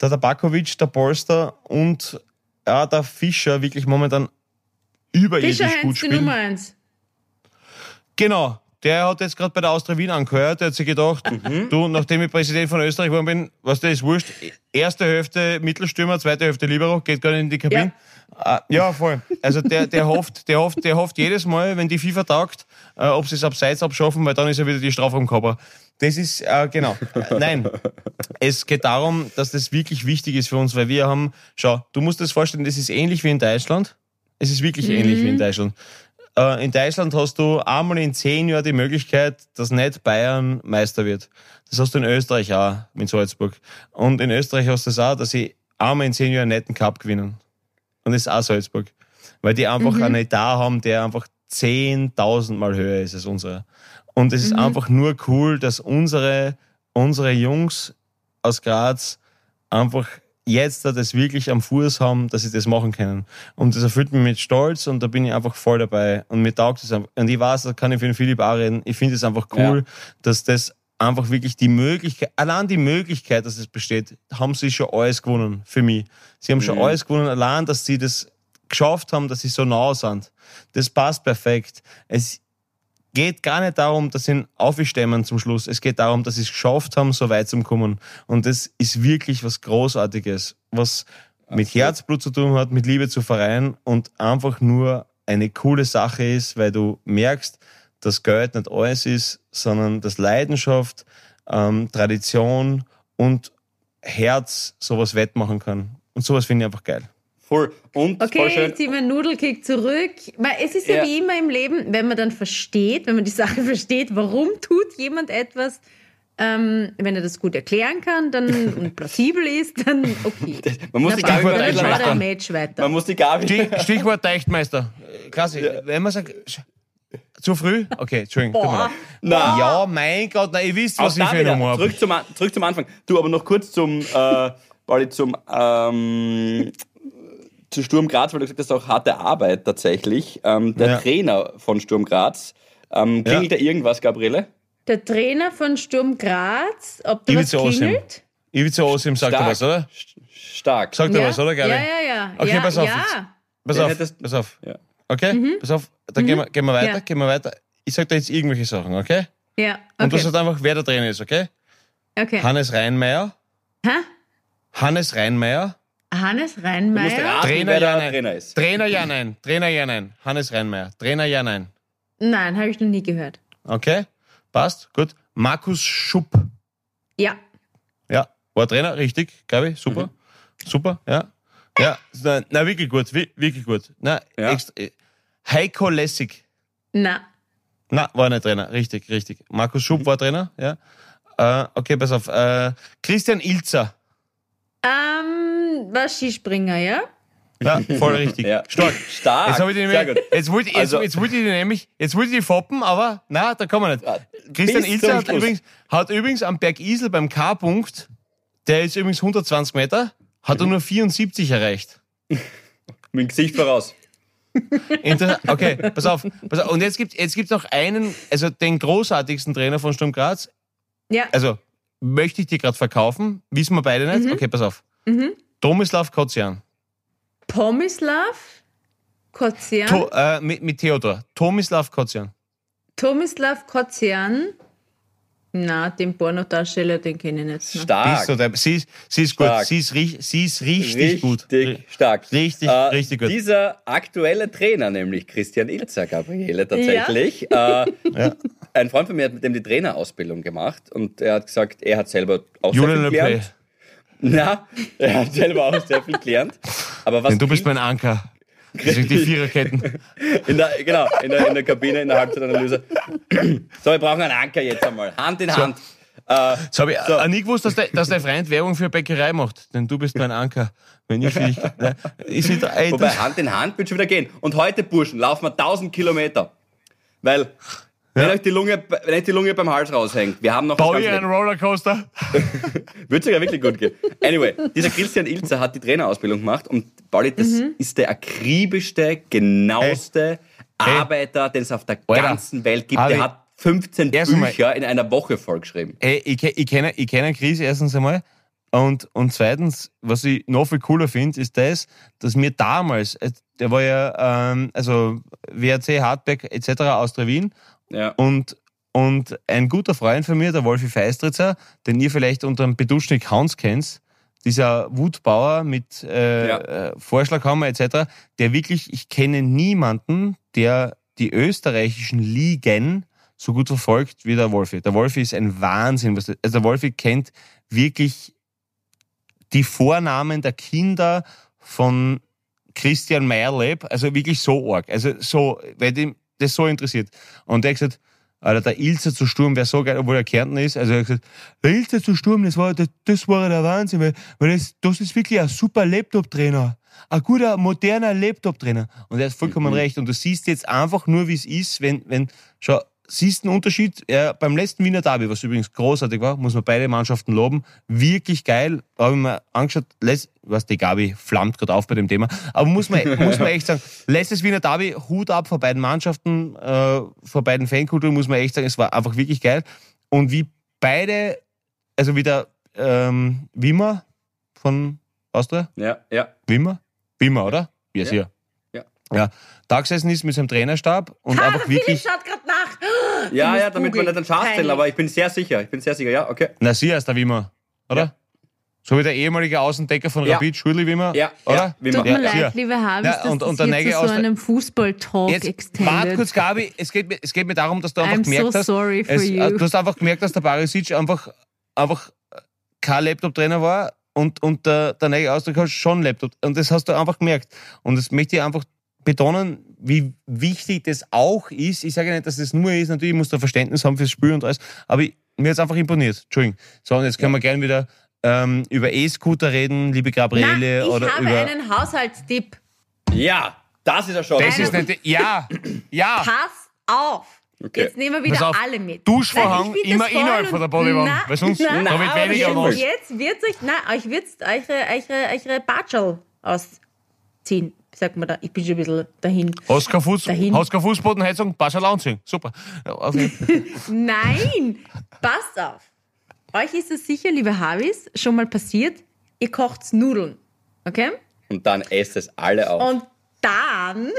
der Tabakovic, der Polster und ja, der Fischer wirklich momentan überirdisch Fischer gut Heinz, die spielen. Nummer eins. Genau. Der hat jetzt gerade bei der Austria Wien angehört. Der hat sich gedacht, Mhm. du, nachdem ich Präsident von Österreich geworden bin, was der ist wurscht. Erste Hälfte Mittelstürmer, zweite Hälfte Libero, geht gar nicht in die Kabine. Ja, ja voll. Also der, der hofft, der hofft, der hofft jedes Mal, wenn die FIFA taugt, äh, ob sie es abseits abschaffen, weil dann ist er wieder die Strafraumkörper. Das ist, äh, genau. Nein. Es geht darum, dass das wirklich wichtig ist für uns, weil wir haben, schau, du musst dir das vorstellen, das ist ähnlich wie in Deutschland. Es ist wirklich ähnlich wie in Deutschland. Äh, in Deutschland hast du einmal in zehn Jahren die Möglichkeit, dass nicht Bayern Meister wird. Das hast du in Österreich auch mit Salzburg. Und in Österreich hast du das auch, dass sie einmal in zehn Jahren einen netten Cup gewinnen. Und das ist auch Salzburg. Weil die einfach einen Etat haben, der einfach 10.000 Mal höher ist als unserer. Und es ist einfach nur cool, dass unsere, unsere Jungs aus Graz einfach jetzt da das wirklich am Fuß haben, dass sie das machen können. Und das erfüllt mich mit Stolz und da bin ich einfach voll dabei. Und mir taugt es einfach. Und ich weiß, da kann ich für den Philipp auch reden. Ich finde es einfach cool, Ja. dass das einfach wirklich die Möglichkeit, allein die Möglichkeit, dass es besteht, haben sie schon alles gewonnen für mich. Sie haben schon mhm. alles gewonnen, allein, dass sie das geschafft haben, dass sie so nah sind. Das passt perfekt. Es geht gar nicht darum, dass sie aufstemmen zum Schluss. Es geht darum, dass sie es geschafft haben, so weit zu kommen. Und das ist wirklich was Großartiges, was mit Herzblut zu tun hat, mit Liebe zu Verein und einfach nur eine coole Sache ist, weil du merkst, dass Geld nicht alles ist, sondern dass Leidenschaft, ähm, Tradition und Herz sowas wettmachen kann. Und sowas finde ich einfach geil. Voll. Und okay, voll schön. jetzt ziehen wir einen Nudelkick zurück. Weil es ist ja, ja wie immer im Leben, wenn man dann versteht, wenn man die Sache (laughs) versteht, warum tut jemand etwas, ähm, wenn er das gut erklären kann dann, (laughs) und plausibel ist, dann okay. (laughs) Man muss, Na, die Gabi dann Match weiter. man muss die Gabi Stich, Stichwort Teichtmeister. Klasse. Ja. Wenn man sagt, zu früh? Okay, Entschuldigung. Boah. Na. Ja, mein Gott, na, ihr wisst, was Auch ich für Nummer habe. Zurück zum, zurück zum Anfang. Du, aber noch kurz zum, äh, zum, ähm, zu Sturm Graz, weil du gesagt hast, auch harte Arbeit tatsächlich. Ähm, der ja. Trainer von Sturm Graz, ähm, klingelt ja. da irgendwas, Gabriele? Der Trainer von Sturm Graz, ob da Ivica was klingelt? Ivica Osim sagt er was, oder? Stark. Sagt er ja. was, oder, Gabi? Ja, ja, ja. Okay, ja, pass auf. Ja. Pass auf, pass auf. Okay, mhm. pass auf. Dann mhm. gehen, wir, gehen wir weiter, gehen wir weiter. Ich sag dir jetzt irgendwelche Sachen, okay? Ja, okay. Und du sagst einfach, wer der Trainer ist, okay? Okay. Hannes Reinmeier. Hä? Hannes Reinmeier. Hannes Reinmeier. Trainer, ja, nein. Trainer ist. Trainer, ja, nein. Trainer, ja, nein. Hannes Reinmeier. Trainer, ja, nein. Nein, habe ich noch nie gehört. Okay, passt, gut. Markus Schupp. Ja. Ja, war Trainer, richtig, glaube ich, super. Mhm. Super, ja. Ja, na, na, wirklich gut, wirklich gut. Na, ja. extra, Heiko Lessig. Na. Na, war nicht Trainer, richtig, richtig. Markus Schupp war Trainer, ja. Äh, okay, pass auf. Äh, Christian Ilzer. Ähm, war Skispringer, ja? Ja, voll richtig. ja. Stark. Stark. Jetzt, ich nämlich, jetzt, wollte, jetzt, also, jetzt wollte ich nämlich, jetzt wollte ich die foppen, aber na, da kann man nicht. Christian Ilzer hat übrigens, hat übrigens am Berg Isel beim K-Punkt, der ist übrigens 120 Meter, hat er nur 74 erreicht. (laughs) Mit dem Gesicht voraus. Inter okay, pass auf, pass auf. Und jetzt gibt es jetzt gibt's noch einen, also den großartigsten Trainer von Sturm Graz. Ja. Also, möchte ich dir gerade verkaufen? Wissen wir beide nicht? Mhm. Okay, pass auf. Mhm. Tomislav Kotzian. Tomislav Kotzian? To, äh, mit, mit Theodor. Tomislav Kotzian. Tomislav Kotzian. Na, den Pornodarsteller, den kenne ich nicht. Ne? Stark. Bist du sie, ist, sie ist gut. Sie ist, sie ist richtig, richtig gut. Richtig stark. Richtig, äh, richtig gut. Dieser aktuelle Trainer, nämlich Christian Ilzer, Gabriele, tatsächlich. Ja. Äh, (laughs) ja. Ein Freund von mir hat mit dem die Trainerausbildung gemacht und er hat gesagt, er hat selber auch Julian sehr viel gelernt. Na, er hat selber auch sehr viel gelernt. Aber was Denn du bist mein Anker. Das sind die Viererketten. In der, genau, in der, in der Kabine, in der Halbzeitanalyse. So, wir brauchen einen Anker jetzt einmal. Hand in Hand. So, äh, so habe ich so. nie gewusst, dass der, dass der Freund Werbung für Bäckerei macht. Denn du bist mein Anker. Wenn ich dich, ne, ist nicht, ey, Wobei, Hand in Hand wird schon wieder gehen. Und heute, Burschen, laufen wir 1000 Kilometer. Weil wenn, euch die Lunge, wenn euch die Lunge beim Hals raushängt, wir haben noch... Bau ihr einen Rollercoaster? (laughs) Würde sogar wirklich gut gehen. Anyway, dieser Christian Ilzer hat die Trainerausbildung gemacht und Pauli, das mhm. ist der akribischste, genaueste hey. Arbeiter, den es auf der Alter. ganzen Welt gibt. Der hat 15 Bücher in einer Woche vollgeschrieben. Hey, ich, ich kenne ich kenn Chris erstens einmal. Und, und zweitens, was ich noch viel cooler finde, ist das, dass mir damals, äh, der war ja, ähm, also WRC, Hardback etc. aus der Wien ja. Und, und ein guter Freund von mir, der Wolfi Feistritzer, den ihr vielleicht unter dem Beduschnik Hans kennt, dieser Wutbauer mit äh, ja. Äh, Vorschlaghammer etc., der wirklich, ich kenne niemanden, der die österreichischen Ligen so gut verfolgt wie der Wolfi. Der Wolfi ist ein Wahnsinn. also der Wolfi kennt wirklich die Vornamen der Kinder von Christian Meyerleb, also wirklich so arg. Also so, weil dem, das so interessiert. Und der hat gesagt, Alter, der Ilzer zu Sturm wäre so geil, obwohl er Kärntner ist. Also er hat gesagt, der Ilzer zu Sturm, das war, das, das war der Wahnsinn, weil, weil das, das ist wirklich ein super Laptop-Trainer. Ein guter, moderner Laptop-Trainer. Und er hat vollkommen mhm. recht. Und du siehst jetzt einfach nur, wie es ist, wenn, wenn, schau, siehst einen Unterschied ja, beim letzten Wiener Derby, was übrigens großartig war, muss man beide Mannschaften loben. Wirklich geil. Habe ich mir angeschaut, letzt, was die Gabi flammt gerade auf bei dem Thema. Aber muss man, (laughs) muss man echt sagen, letztes Wiener Derby, Hut ab vor beiden Mannschaften, äh, vor beiden Fankulturen, muss man echt sagen, es war einfach wirklich geil. Und wie beide, also wieder ähm, Wimmer von Austria? Ja, ja. Wimmer? Wimmer, oder? Ja, Ja. sicher. Ja. Ja, da gesessen ist mit seinem Trainerstab und der einfach Philipp wirklich. schaut nach. Ja, ja, damit wir googeln. nicht den Schatz zählen, Peinlich. aber ich bin sehr sicher. Ich bin sehr sicher, ja, okay. Na, sie heißt der Wimmer, oder? Ja. So wie der ehemalige Außendecker von Ja. Rapid, Schurli Wimmer, Ja, oder? ja. Tut mir Ja, leid, sicher. liebe Habis, Ja, dass und- das und Nägel zu aus so einem Fußball-Talk Jetzt, warte extended. kurz, Gabi, es geht, mir, es geht mir darum, dass du einfach I'm gemerkt so hast, sorry for es, you. äh, du hast einfach gemerkt, dass der Barisic einfach, einfach kein Laptop-Trainer war und, und der, der neue Austria schon Laptop. Und das hast du einfach gemerkt. Und das möchte ich einfach betonen, wie wichtig das auch ist. Ich sage nicht, dass das nur ist, natürlich muss da Verständnis haben fürs Spiel und alles, aber ich, mir hat es einfach imponiert. Entschuldigung. So, und jetzt können wir gerne wieder ähm, über E-Scooter reden, liebe Gabriele. Na, ich oder habe über. einen Haushaltstipp. Ja, das ist er schon. das ist nicht. Ja, ja. Pass auf. Okay. Jetzt nehmen wir wieder auf, alle mit. Duschvorhang Nein, immer innerhalb und- von der Bodywanne, Na, weil sonst na, da wird aber weniger jetzt- los. Jetzt wird's euch, nein, euch wird's eure, eure, eure Batschel ausziehen. Wie sagt man da? Ich bin schon ein bisschen dahin. Hast keinen Fuß, Dahin. keine Fußbodenheizung, passt schon anziehen. Super. Ja, auf jeden Fall. (laughs) Nein, passt auf. Euch ist es sicher, liebe Havis, schon mal passiert, ihr kocht Nudeln. Okay? Und dann esst es alle auf. Und dann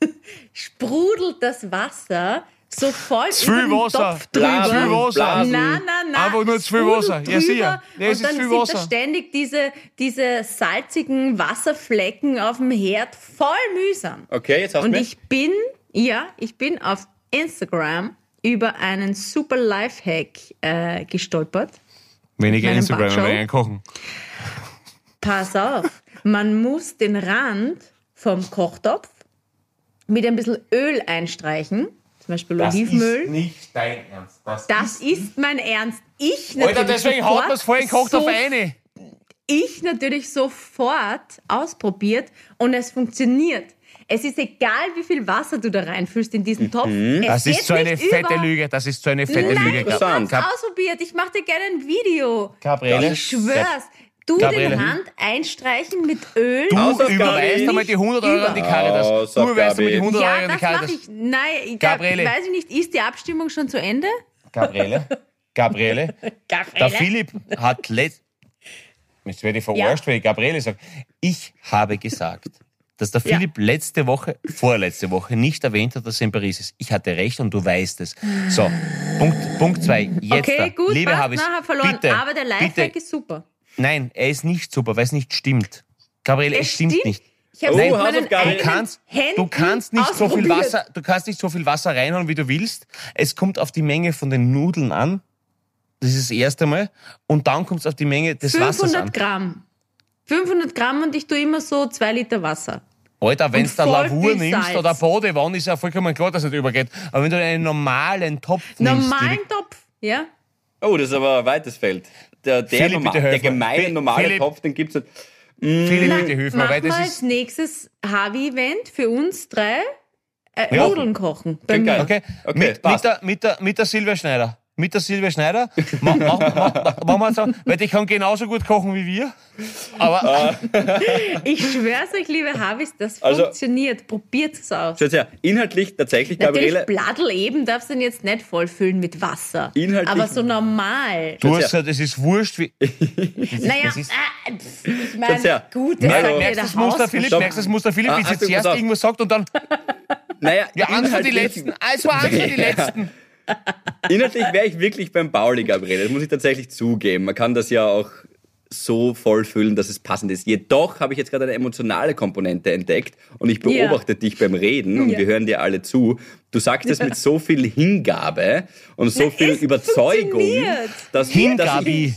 (laughs) sprudelt das Wasser so voll Zu viel Wasser. Topf drüber. Blasen, Zu viel Wasser. blasen. Nein, nein, nein. Einfach nur zu viel Wasser. Ja, sicher. Ja, es und ist dann zu viel sind Wasser. da ständig diese, diese salzigen Wasserflecken auf dem Herd. Voll mühsam. Okay, jetzt hast du Und ich bin, ja, ich bin auf Instagram über einen super Lifehack äh, gestolpert. Weniger Instagram, Backshow. weniger kochen. Pass auf, man muss den Rand vom Kochtopf mit ein bisschen Öl einstreichen, zum Beispiel Olivenöl. nicht dein Ernst. Das, Das ist mein Ernst. Ich natürlich Alter, deswegen haut man es vorher in Kochtopf so, rein. Ich natürlich sofort ausprobiert und es funktioniert. Es ist egal, wie viel Wasser du da reinfüllst in diesen Topf. Es Mhm. Das geht ist so eine nicht fette über. Lüge. Das ist so eine fette Nein, Lüge. ich hab's ausprobiert. Ich mache dir gerne ein Video. Gabriele. Ich schwör's. Du Gabriele. den Rand einstreichen mit Öl. Du überweist einmal die 100 Euro an die Caritas. Du Hausaufgabe. überweist einmal die 100 Euro ja, an die das mache Caritas. ich. Nein, ich, Gabriele. weiß ich nicht, ist die Abstimmung schon zu Ende? Gabriele. Gabriele. (laughs) Der Gabriele. Philipp hat letzt. Jetzt werde ich verarscht, wenn ich Gabriele sage. Ich habe gesagt, dass der Ja. Philipp letzte Woche, vorletzte Woche nicht erwähnt hat, dass er in Paris ist. Ich hatte recht und du weißt es. So, Punkt, Punkt zwei. Jetzt, Okay, gut, liebe Habis, nachher verloren. bitte, aber der Lifehack bitte, ist super. Nein, er ist nicht super, weil es nicht stimmt. Gabriele, es, stimmt, nicht. Ich habe Oh, Hausaufgabe. Du kannst, du kannst nicht so viel. Wasser, du kannst nicht so viel Wasser reinhauen, wie du willst. Es kommt auf die Menge von den Nudeln an. Das ist das erste Mal. Und dann kommt es auf die Menge des Wassers 500 an. Gramm. 500 Gramm und ich tue immer so zwei Liter Wasser. Alter, wenn du voll Lavur nimmst Salz. oder Badewanne, ist ja vollkommen klar, dass es nicht übergeht. Aber wenn du einen normalen Topf nimmst, Normalen Topf, ja? Oh, das ist aber ein weites Feld. Der, der, Philipp, norma- der gemeine normale Philipp. Topf, den gibt's nicht. Philipp, bitte hilf mir, weil das als nächstes Harvey-Event für uns drei. Äh, Ja. Nudeln kochen. Bei mir. Okay, Okay, mit, mit, der, mit, der, mit der Silvia Schneider. Mit der Silvia Schneider. Mach, mach, mach, machen wir so, weil die kann genauso gut kochen wie wir. Aber (laughs) Ich schwör's euch, liebe Harvis, das Also- funktioniert. Probiert es aus. Schaut her, inhaltlich tatsächlich, Gabriele, Natürlich, Bladel eben darfst du ihn jetzt nicht vollfüllen mit Wasser. Inhaltlich- Aber so normal. du hast gesagt, es ist wurscht, wie... (laughs) Naja, das ist- äh, ich meine, gut, das ja Merkst der das Muster, Haus. Philipp? Merkst das Muster, Philipp, Ah, wie sie zuerst irgendwas sagt und dann... naja, Ja, Angst für die Letzten. Es war Angst für die Letzten. Inhaltlich wäre ich wirklich beim Pauli, Gabriele. Das muss ich tatsächlich zugeben. Man kann das ja auch so voll füllen, dass es passend ist. Jedoch habe ich jetzt gerade eine emotionale Komponente entdeckt und ich Ja. beobachte dich beim Reden und Ja. wir hören dir alle zu. Du sagst es mit so viel Hingabe und so Na, viel Überzeugung, dass, dass ich,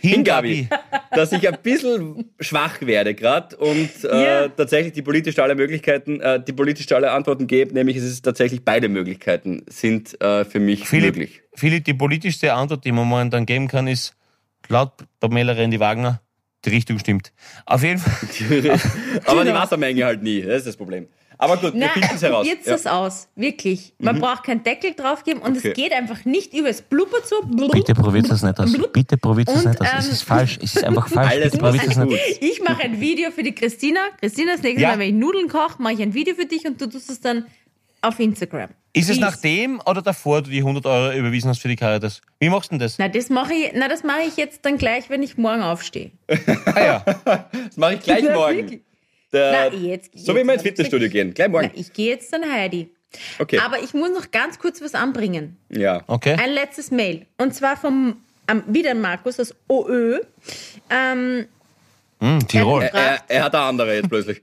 Hingabi, dass ich ein bisschen schwach werde gerade und äh, Ja. tatsächlich die politisch alle Möglichkeiten, äh, die politisch alle Antworten gebe, nämlich es ist tatsächlich beide Möglichkeiten sind äh, für mich Philipp, möglich. Philipp, die politischste Antwort, die man momentan geben kann, ist laut Pamela Rendi-Wagner, die Richtung stimmt. Auf jeden Fall. (laughs) Aber die Wassermenge halt nie, das ist das Problem. Aber gut, wir Na, finden es heraus. probiert Ja. es aus. Wirklich. Man braucht keinen Deckel draufgeben und Okay. es geht einfach nicht über. Es blubbert so. Bitte probiert das nicht aus. Bitte probiert das Und, nicht aus. Es ähm, ist falsch. Es ist einfach falsch. Alles Bitte probiert gut. nicht. Ich mache ein Video für die Christina. Christina, das nächste Ja. Mal, wenn ich Nudeln koche, mache ich ein Video für dich und du tust es dann auf Instagram. Ist es Ist. nachdem oder davor du die 100 Euro überwiesen hast für die Caritas? Wie machst du denn das? Na, das mache ich, na, das mache ich jetzt dann gleich, wenn ich morgen aufstehe. (laughs) Ah ja. Das mache ich gleich morgen. Der, Na, jetzt- so wie jetzt wir ins Fitnessstudio gehen. Gleich Na, morgen. ich gehe jetzt dann Heidi. Okay. Aber ich muss noch ganz kurz was anbringen. ja. Okay. Ein letztes Mail. Und zwar vom ähm, wieder ein Markus aus OÖ. Ähm, Hm, Tirol. Er, er, er hat eine andere jetzt plötzlich.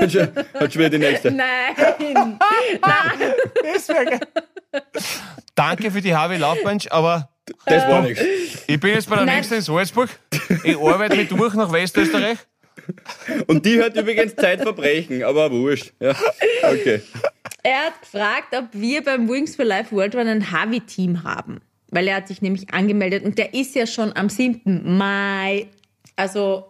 hat, (laughs) schon, hat schon wieder die nächste. nein, (laughs) nein. Das wär geil. Danke für die HW Laufbench, aber Das war nichts. ich bin jetzt bei der Nein. nächsten in Salzburg. Ich arbeite mich durch nach Westösterreich. Und die hört übrigens Zeitverbrechen, aber wurscht. Ja. Okay. Er hat gefragt, ob wir beim Wings for Life World Run ein Havi-Team haben. Weil er hat sich nämlich angemeldet und der ist ja schon am 7. Mai. Also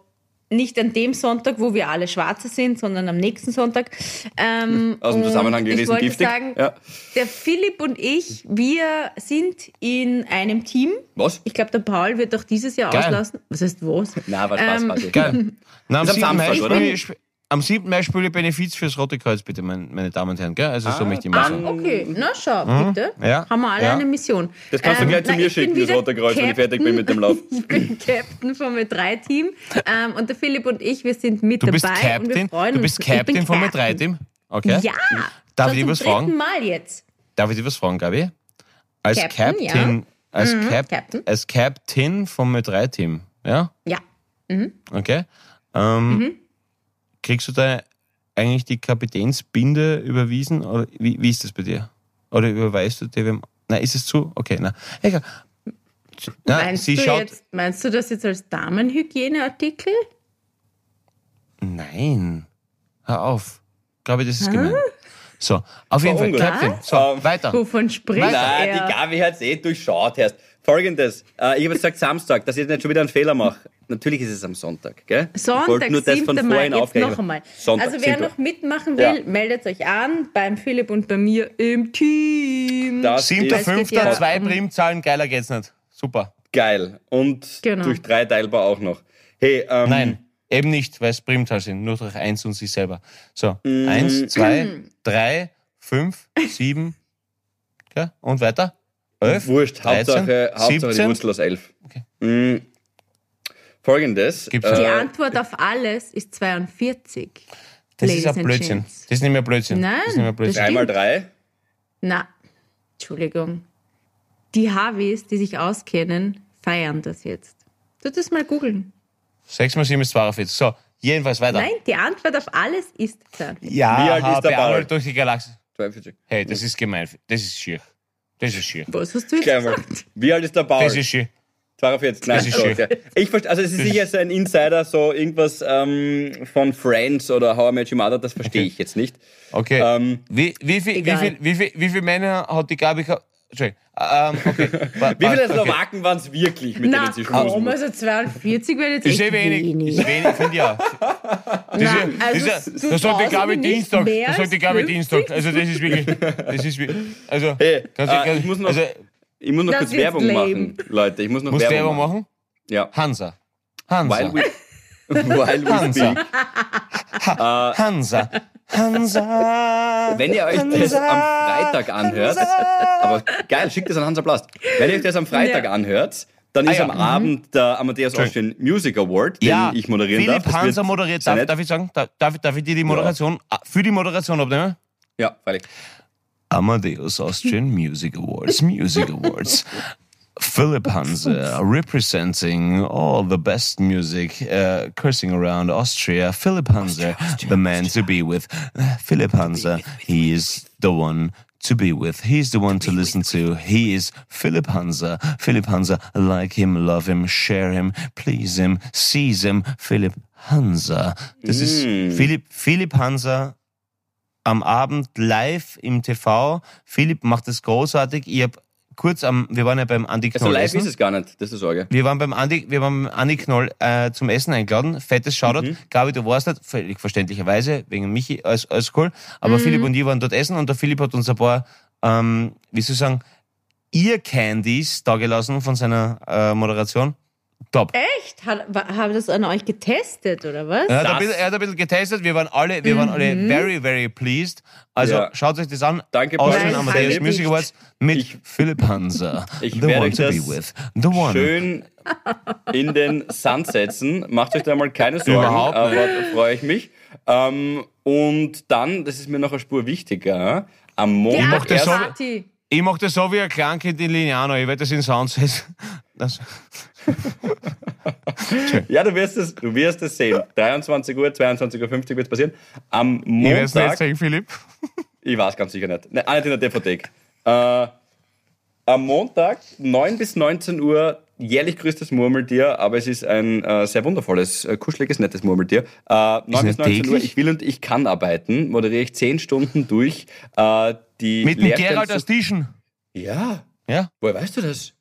nicht an dem Sonntag, wo wir alle Schwarze sind, sondern am nächsten Sonntag. Ähm, Aus dem Zusammenhang Ich gerissen, wollte giftig. sagen, Ja. der Philipp und ich, wir sind in einem Team. Was? Ich glaube, der Paul wird auch dieses Jahr Geil. auslassen. Was heißt was? Na, war Spaß, Ähm. Geil. Na, am, Ist am 7. Mai Samstag, oder? ich, am 7. Mai spiele ich Benefiz fürs Rote Kreuz, bitte, mein, meine Damen und Herren. Gell? Also so möchte ich mal Ah, sagen. okay. Na, schau, bitte. Ja, Haben wir alle ja. eine Mission. Das kannst du Ähm, gleich zu na, mir schicken, das Rote Kreuz, wenn ich fertig bin mit dem Lauf. (laughs) Ich bin Captain vom E3-Team ähm, und der Philipp und ich, wir sind mit Du bist dabei. und wir Captain, freuen du bist uns. Ich bin Captain vom Captain. E3-Team. Okay. Ja, Darf schon ich zum was fragen? dritten Mal jetzt. Darf ich dir was fragen, Gabi? Als Captain, Captain, als, Cap, Captain. als Captain vom E3-Team, ja? Ja. Okay. Ähm, Mhm. Kriegst du da eigentlich die Kapitänsbinde überwiesen? Oder wie, wie ist das bei dir? Oder überweist du dir wem? Nein, ist es zu? Okay, na. Egal. Na, meinst, sie du schaut. jetzt, meinst du das jetzt als Damenhygieneartikel? Nein. Hör auf. Ich glaube, das ist gemein. So, auf jeden Fall. Captain. So, Ähm, weiter. Wovon spricht Nein, er? die Gabi hat es eh durchschaut erst. Folgendes, äh, ich habe gesagt Samstag, dass ich jetzt nicht schon wieder einen Fehler mache. Natürlich ist es am Sonntag, gell? ich Sonntag, wollte nur das von 7. Mai, vorhin jetzt noch einmal. Sonntag, also wer 7. noch mitmachen will, Ja. meldet euch an beim Philipp und bei mir im Team. Das Siebter, ist geht ja fünfter, zwei um- Primzahlen, geiler geht's nicht. Super. geil. Und Genau. durch drei teilbar auch noch. Hey, ähm, Nein, eben nicht, weil es Primzahl sind, nur durch eins und sich selber. So, Mm. eins, zwei, drei, fünf, sieben, okay. und weiter? Elf, Wurscht, 13, Hauptsache, Hauptsache die 17. Wurzel aus elf. Okay. Mm, Folgendes. Gibt's Die äh, Antwort auf alles ist 42. Das Ladies ist ein Blödsinn. Das ist nicht mehr Blödsinn. Nein, das ist nicht mehr Blödsinn. das drei. Na, Entschuldigung. Die Harvis, die sich auskennen, feiern das jetzt. Du das mal googeln. Sechs mal sieben ist 42. So, jedenfalls weiter. Nein, die Antwort auf alles ist 42. Ja, Wie alt ist der? Arnold durch die Galaxie. 42. Hey, das ist gemein. Das ist schier. Das ist schier. Was hast du jetzt gesagt? Wie alt ist der Paul? Das ist schier. 42. Nein, Das ist so, schön. okay. Ich verstehe, also es ist sicher so ein Insider, so irgendwas ähm, von Friends oder How I Met Your Mother, das verstehe ich jetzt nicht. Okay. Ähm, wie, wie, viel, wie, viel, wie, viel, wie viele Männer hat die Gabi gehabt? Entschuldigung. Ähm, okay. (laughs) Wie viele okay. Slowaken waren es wirklich, mit Na denen sie schmusen komm, also 42 wäre jetzt Ist echt eh wenig. Ist wenig, finde ich auch. Das Nein, ist, also das, ist, das sagt die Gabi Dienstag. Das sagt die Gabi 50. Dienstag. Also das ist wirklich. Das ist wie, also, Hey, kannst äh, kannst- ich muss noch, also, ich muss noch Das kurz Werbung lame. machen, Leute. Ich muss noch Werbung, Werbung machen? Ja. Hansa. Hansa. While we, (laughs) while we Hansa. speak. Hansa. Hansa. Wenn ihr euch das am Freitag anhört, aber geil, schickt das an Hansa Blast. Wenn ihr euch das am Freitag Ja. anhört, dann ist ja. am Abend der Amadeus Austrian Music Award, den Ja, ich moderieren Philipp darf. Das Hansa moderiert. Darf, darf ich sagen? Darf, darf, darf ich dir die Moderation, ah, für die Moderation abnehmen? Ja, freilich. Amadeus Austrian Music Awards, Music Awards. (laughs) Philip Hanse representing all the best music, uh, cursing around Austria. Philip Hanse, the man to be with. Uh, Philip Hanse, he is the one to be with. He's the one to listen to. He is Philip Hanse. Philip Hanse, like him, love him, share him, please him, seize him. Philip Hanse. Das is Philip Philip Hanse am Abend live im TV. Philipp macht das großartig. Ich hab kurz am, wir waren ja beim Andi Also Knoll live essen. ist es gar nicht, das ist Sorge. Wir waren beim Andi, wir waren beim Andi Knoll äh, zum Essen eingeladen. Fettes Shoutout. Mhm. Gabi, du warst nicht, völlig verständlicherweise, wegen Michi als, als cool. Aber Philipp und ich waren dort essen und der Philipp hat uns ein paar, ähm, wie soll ich sagen, Ear Candies da gelassen von seiner äh, Moderation. Top. Echt? Hat, haben das an euch getestet oder was? Er hat, ein bisschen, er hat ein bisschen getestet, wir waren alle, wir waren alle very, very pleased. Also Ja. schaut euch das an. Danke, Nein, Amadeus Music. Awards mit Ich- Philipp Hanser. (laughs) Ich the werde one to be das with. The one. schön in den Sand setzen. Macht euch da mal keine Sorgen, Überhaupt aber nicht. da freue ich mich. Ähm, und dann, das ist mir noch eine Spur wichtiger, am Montag so- Party. Ich mache das so wie ein Kleinkind in Lignano. Ich werde das in Sound setzen. Das, (laughs) Ja, du wirst es, du wirst es sehen. 23 Uhr, 22.50 Uhr wird es passieren. Am ich werde es nicht Montag, sagen, Philipp. ich weiß ganz sicher nicht, ne, auch nicht in der Depothek. Äh, am Montag, 9 bis 19 Uhr, jährlich grüßtes Murmeltier, aber es ist ein äh, sehr wundervolles, äh, kuscheliges, nettes Murmeltier. Äh, 9 bis nicht 19 Uhr, ich will und ich kann arbeiten, moderiere ich 10 Stunden durch. Äh, die Mit dem Gerald aus Tischen. Ja, Ja. woher weißt du das?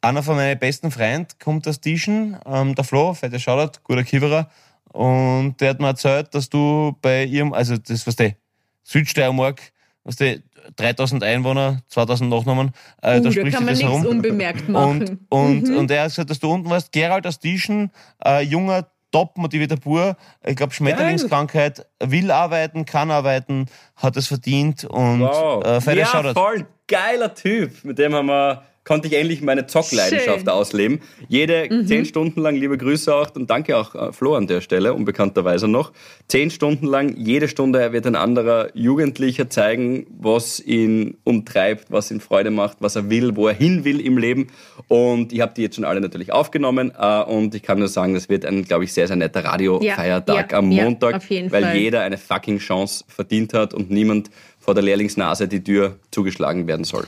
Einer von meinen besten Freunden kommt aus Tischen, ähm, der Flo, fette Shoutout, guter Kiewerer. Und der hat mir erzählt, dass du bei ihrem, also das, was der Südsteiermark, was der 3000 Einwohner, 2000 Nachnamen, äh, Uh, da da spricht kann sich man das nichts herum. unbemerkt Und, machen. und, und er hat gesagt, dass du unten warst, Gerald aus Tischen, äh, junger, top motivierter Bur, ich glaube Schmetterlingskrankheit, will arbeiten, kann arbeiten, hat es verdient und Wow. äh, fette ja, Shoutout. voll geiler Typ. Mit dem haben wir, konnte ich endlich meine Zockleidenschaft Schön. ausleben. Jede Mhm. zehn Stunden lang, liebe Grüße auch und danke auch äh, Flo an der Stelle, unbekannterweise noch. Zehn Stunden lang, jede Stunde wird ein anderer Jugendlicher zeigen, was ihn umtreibt, was ihn Freude macht, was er will, wo er hin will im Leben. Und ich habe die jetzt schon alle natürlich aufgenommen äh, und ich kann nur sagen, das wird ein, glaube ich, sehr, sehr netter Radiofeiertag Ja, am ja, Montag, auf jeden weil Fall. jeder eine fucking Chance verdient hat und niemand vor der Lehrlingsnase die Tür zugeschlagen werden soll.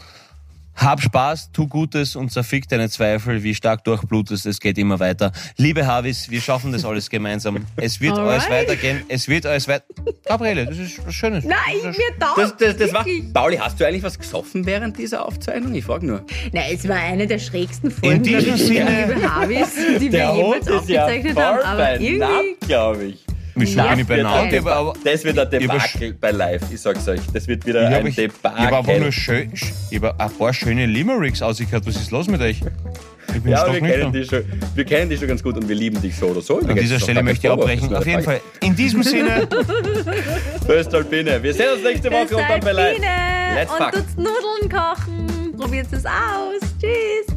Hab Spaß, tu Gutes und zerfick deine Zweifel, wie stark durchblutest, es geht immer weiter. Liebe Havis, wir schaffen das alles gemeinsam. Es wird Alright. alles weitergehen, es wird alles weiter... Gabriele, das ist was Schönes. Nein, das mir taugt Das, das, das war. Pauli, hast du eigentlich was gesoffen während dieser Aufzeichnung? Ich frage nur. Nein, es war eine der schrägsten Folgen, diesem glaub ich, Sinne- liebe Harvis, die wir (laughs) jemals aufgezeichnet haben. Aber irgendwie... glaube ich. Ja, Naht, geil. aber, aber Das wird ein Ich Debakel bei live, ich sag's euch. Das wird wieder ich ein habe ich, ich Debakel. hab einfach nur schön, ich hab ein paar schöne Limericks ausgehört. Was ist los mit euch? Ich bin ja, aber wir kennen, die schon, wir kennen die schon ganz gut und wir lieben dich so oder so. An dieser Stelle möchte ich abbrechen. Auf jeden Fall, in diesem (laughs) Sinne, Föstalpine. Wir sehen uns nächste Woche und dann bei live. Let's und fuck. tut's Nudeln kochen. Probiert es aus. Tschüss.